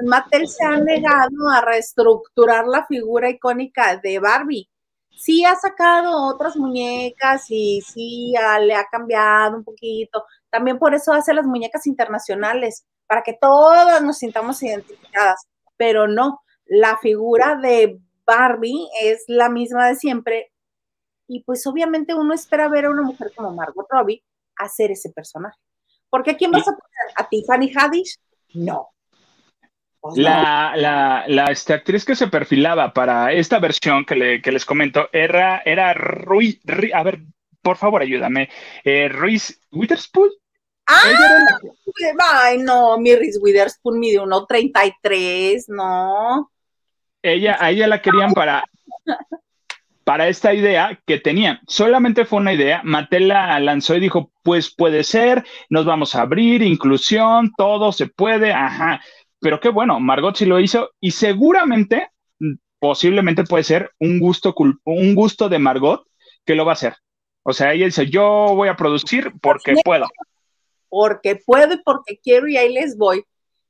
Mattel se ha negado a reestructurar la figura icónica de Barbie. Sí ha sacado otras muñecas y sí le ha cambiado un poquito. También por eso hace las muñecas internacionales, para que todas nos sintamos identificadas. Pero no, la figura de Barbie es la misma de siempre. Y pues obviamente uno espera ver a una mujer como Margot Robbie hacer ese personaje. Porque ¿quién vas a poner? ¿A Tiffany Haddish? No. Pues la, la, la este, actriz que se perfilaba para esta versión que, le, que les comento era, era Ruiz, a ver, por favor, ayúdame. Eh, Ruiz Witherspoon. Ah, ay, no, mi Ruiz Witherspoon mide 1.33, no. Ella, a ella la querían para para esta idea que tenían. Solamente fue una idea, Mattel la lanzó y dijo, pues puede ser, nos vamos a abrir, inclusión, todo se puede, ajá. Pero qué bueno, Margot sí lo hizo y seguramente, posiblemente puede ser un gusto, un gusto de Margot que lo va a hacer. O sea, ella dice, yo voy a producir porque puedo. Porque puedo y porque quiero y ahí les voy.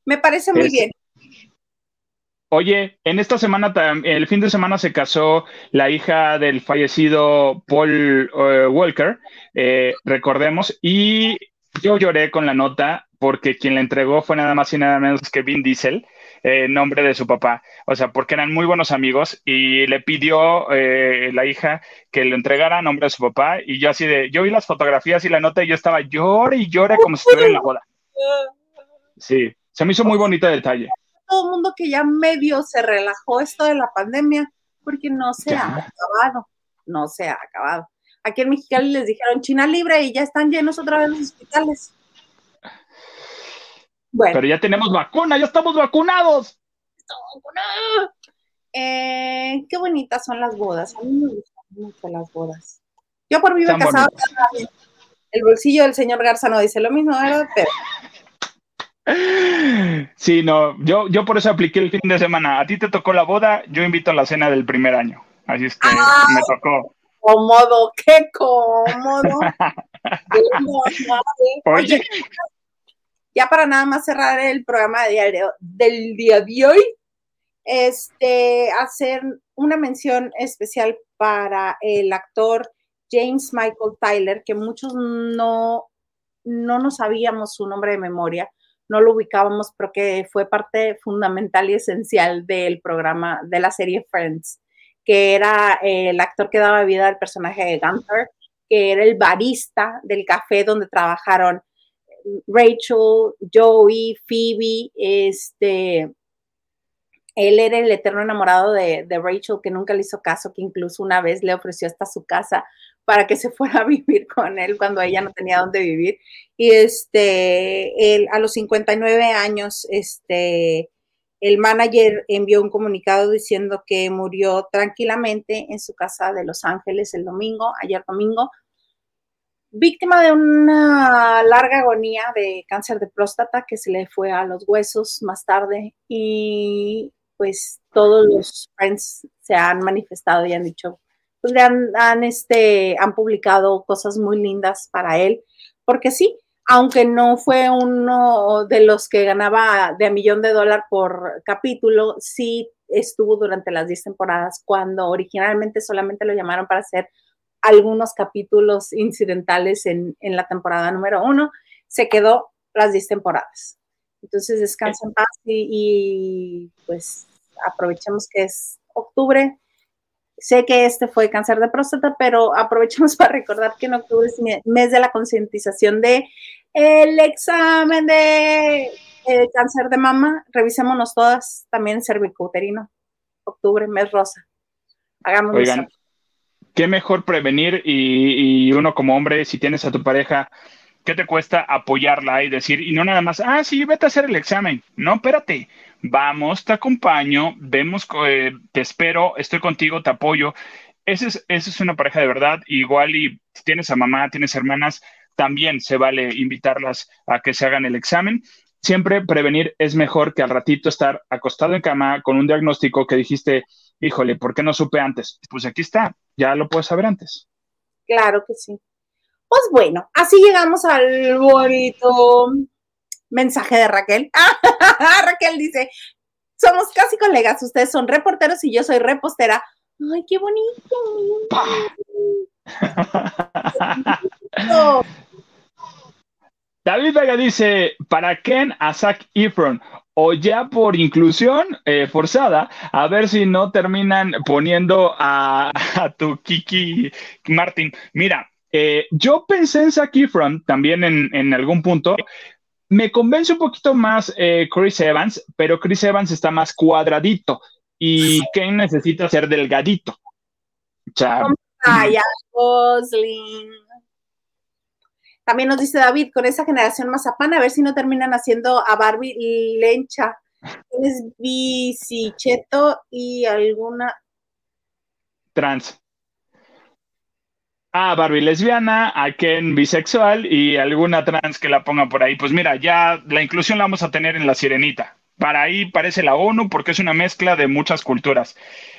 Me parece muy bien. Oye, en esta semana, el fin de semana se casó la hija del fallecido Paul eh, Walker, eh, recordemos, y yo lloré con la nota porque quien la entregó fue nada más y nada menos que Vin Diesel, eh, nombre de su papá. O sea, porque eran muy buenos amigos y le pidió la hija que lo entregara a nombre de su papá. Y yo así de, yo vi las fotografías y la nota y yo estaba llore y llore como si estuviera en la boda. Sí, se me hizo muy bonito detalle todo el mundo que ya medio se relajó esto de la pandemia, porque no se ha acabado, no se ha acabado. Aquí en Mexicali les dijeron China libre y ya están llenos otra vez los hospitales. Pero ya tenemos vacuna, ya estamos vacunados. Eh, qué bonitas son las bodas. A mí me gustan mucho las bodas. Yo por vivo casado, el bolsillo del señor Garza no dice lo mismo, ¿verdad? Pero... Sí, no, yo, yo por eso apliqué el fin de semana. A ti te tocó la boda, yo invito a la cena del primer año. Así es que me tocó. Cómodo, qué cómodo. (laughs) Oye, ya para nada más cerrar el programa de diario, del día de hoy, este, hacer una mención especial para el actor James Michael Tyler, que muchos no, no nos sabíamos su nombre de memoria, no lo ubicábamos, pero que fue parte fundamental y esencial del programa, de la serie Friends, que era el actor que daba vida al personaje de Gunther, que era el barista del café donde trabajaron Rachel, Joey, Phoebe, este, él era el eterno enamorado de, Rachel que nunca le hizo caso, que incluso una vez le ofreció hasta su casa para que se (laughs) fuera a vivir con él cuando ella no tenía dónde vivir. Y este, él, a los 59 años, este, el manager envió un comunicado diciendo que murió tranquilamente en su casa de Los Ángeles el domingo, ayer domingo, víctima de una larga agonía de cáncer de próstata que se le fue a los huesos más tarde y pues todos los friends se han manifestado y han dicho, pues le han, este, han publicado cosas muy lindas para él, porque sí, aunque no fue uno de los que ganaba de a millón de dólar por capítulo, sí estuvo durante las 10 temporadas, cuando originalmente solamente lo llamaron para hacer algunos capítulos incidentales en, la temporada número uno, se quedó las 10 temporadas. Entonces descansa en paz y, pues aprovechemos que es octubre. Sé que este fue cáncer de próstata, pero aprovechemos (laughs) para recordar que en octubre es mes de la concientización de el examen de cáncer de mama. Revisémonos todas, también cervicouterino. Octubre, mes rosa. Hagamos Oigan, qué mejor prevenir y, uno como hombre, si tienes a tu pareja, ¿qué te cuesta apoyarla y decir, y no nada más, ah, sí, vete a hacer el examen? No, espérate, vamos, te acompaño, vemos, eh, te espero, estoy contigo, te apoyo. Esa es, esa es una pareja de verdad, igual y si tienes a mamá, tienes hermanas, también se vale invitarlas a que se hagan el examen. Siempre prevenir es mejor que al ratito estar acostado en cama con un diagnóstico que dijiste, híjole, ¿por qué no supe antes? Pues aquí está, ya lo puedes saber antes. Claro que sí. Pues bueno, así llegamos al bonito mensaje de Raquel. (laughs) Raquel dice, somos casi colegas, ustedes son reporteros y yo soy repostera. Ay, qué bonito. (laughs) David Vega dice, para Ken a Zac Efron, o ya por inclusión eh, forzada, a ver si no terminan poniendo a, (laughs) tu Kiki Martin. Mira, eh, yo pensé en Zac Efron también en, algún punto. Me convence un poquito más eh, Chris Evans, pero Chris Evans está más cuadradito y Ken necesita ser delgadito. Ay, Gosling. También nos dice David, con esa generación mazapán, a ver si no terminan haciendo a Barbie lencha. Tienes bicicheto y alguna. Trans. Ah, Barbie lesbiana, a Ken bisexual y alguna trans que la ponga por ahí. Pues mira, ya la inclusión la vamos a tener en la sirenita. Para ahí parece la ONU porque es una mezcla de muchas culturas.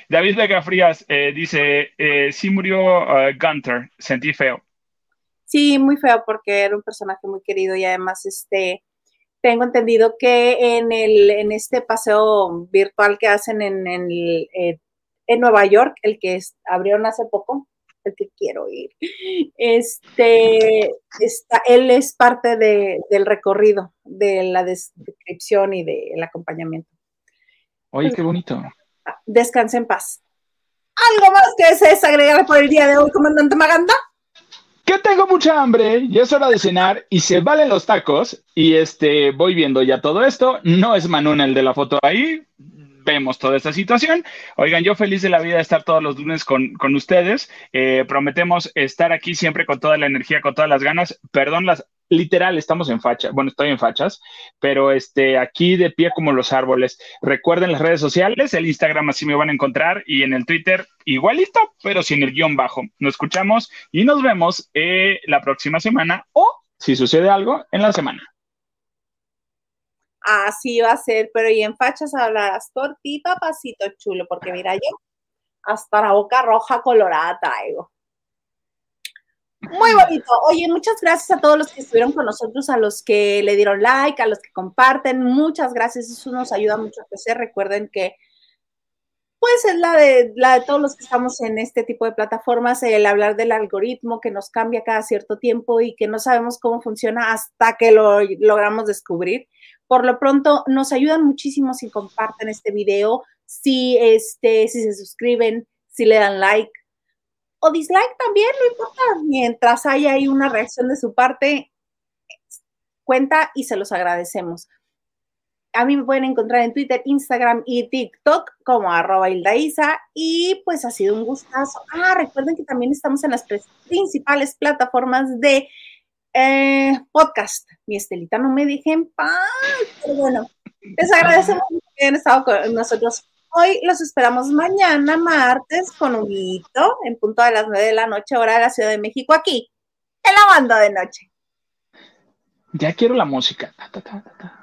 David Vega Frías eh, dice, eh, sí murió uh, Gunter, sentí feo. Sí, muy feo porque era un personaje muy querido y además este tengo entendido que en el en este paseo virtual que hacen en, en, eh, Nueva York, el que abrieron hace poco, que quiero ir, este está, él es parte del recorrido, de la descripción y del acompañamiento. Oye, qué bonito. Descanse en paz. ¿Algo más que desees agregar por el día de hoy, comandante Maganda? que tengo mucha hambre y es hora de cenar y se valen los tacos y este voy viendo ya todo esto. No es Manuel el de la foto ahí. Vemos toda esta situación. Oigan, yo feliz de la vida de estar todos los lunes con, ustedes. Eh, prometemos estar aquí siempre con toda la energía, con todas las ganas. Perdón las literal, estamos en facha, bueno, estoy en fachas, pero este, aquí de pie como los árboles. Recuerden las redes sociales, el Instagram así me van a encontrar y en el Twitter igualito, pero sin el guion bajo. Nos escuchamos y nos vemos eh, la próxima semana o si sucede algo en la semana. Así va a ser, pero y en fachas hablarás por ti, papacito chulo, porque mira yo, hasta la boca roja colorada traigo. Muy bonito. Oye, muchas gracias a todos los que estuvieron con nosotros, a los que le dieron like, a los que comparten. Muchas gracias. Eso nos ayuda mucho a crecer. Recuerden que, pues, es la de, la de todos los que estamos en este tipo de plataformas, el hablar del algoritmo que nos cambia cada cierto tiempo y que no sabemos cómo funciona hasta que lo logramos descubrir. Por lo pronto, nos ayudan muchísimo si comparten este video, si, este, si se suscriben, si le dan like o dislike también, no importa, mientras haya ahí una reacción de su parte, cuenta y se los agradecemos. A mí me pueden encontrar en Twitter, Instagram y TikTok como arroba y pues ha sido un gustazo. Ah, recuerden que también estamos en las principales plataformas de eh, podcast. Mi Estelita no me dije en paz, pero bueno, les agradecemos que hayan estado con nosotros hoy. Los esperamos mañana, martes, con un hito en punto de las nueve de la noche, hora de la Ciudad de México, aquí, en la banda de noche. Ya quiero la música. Ta, ta, ta,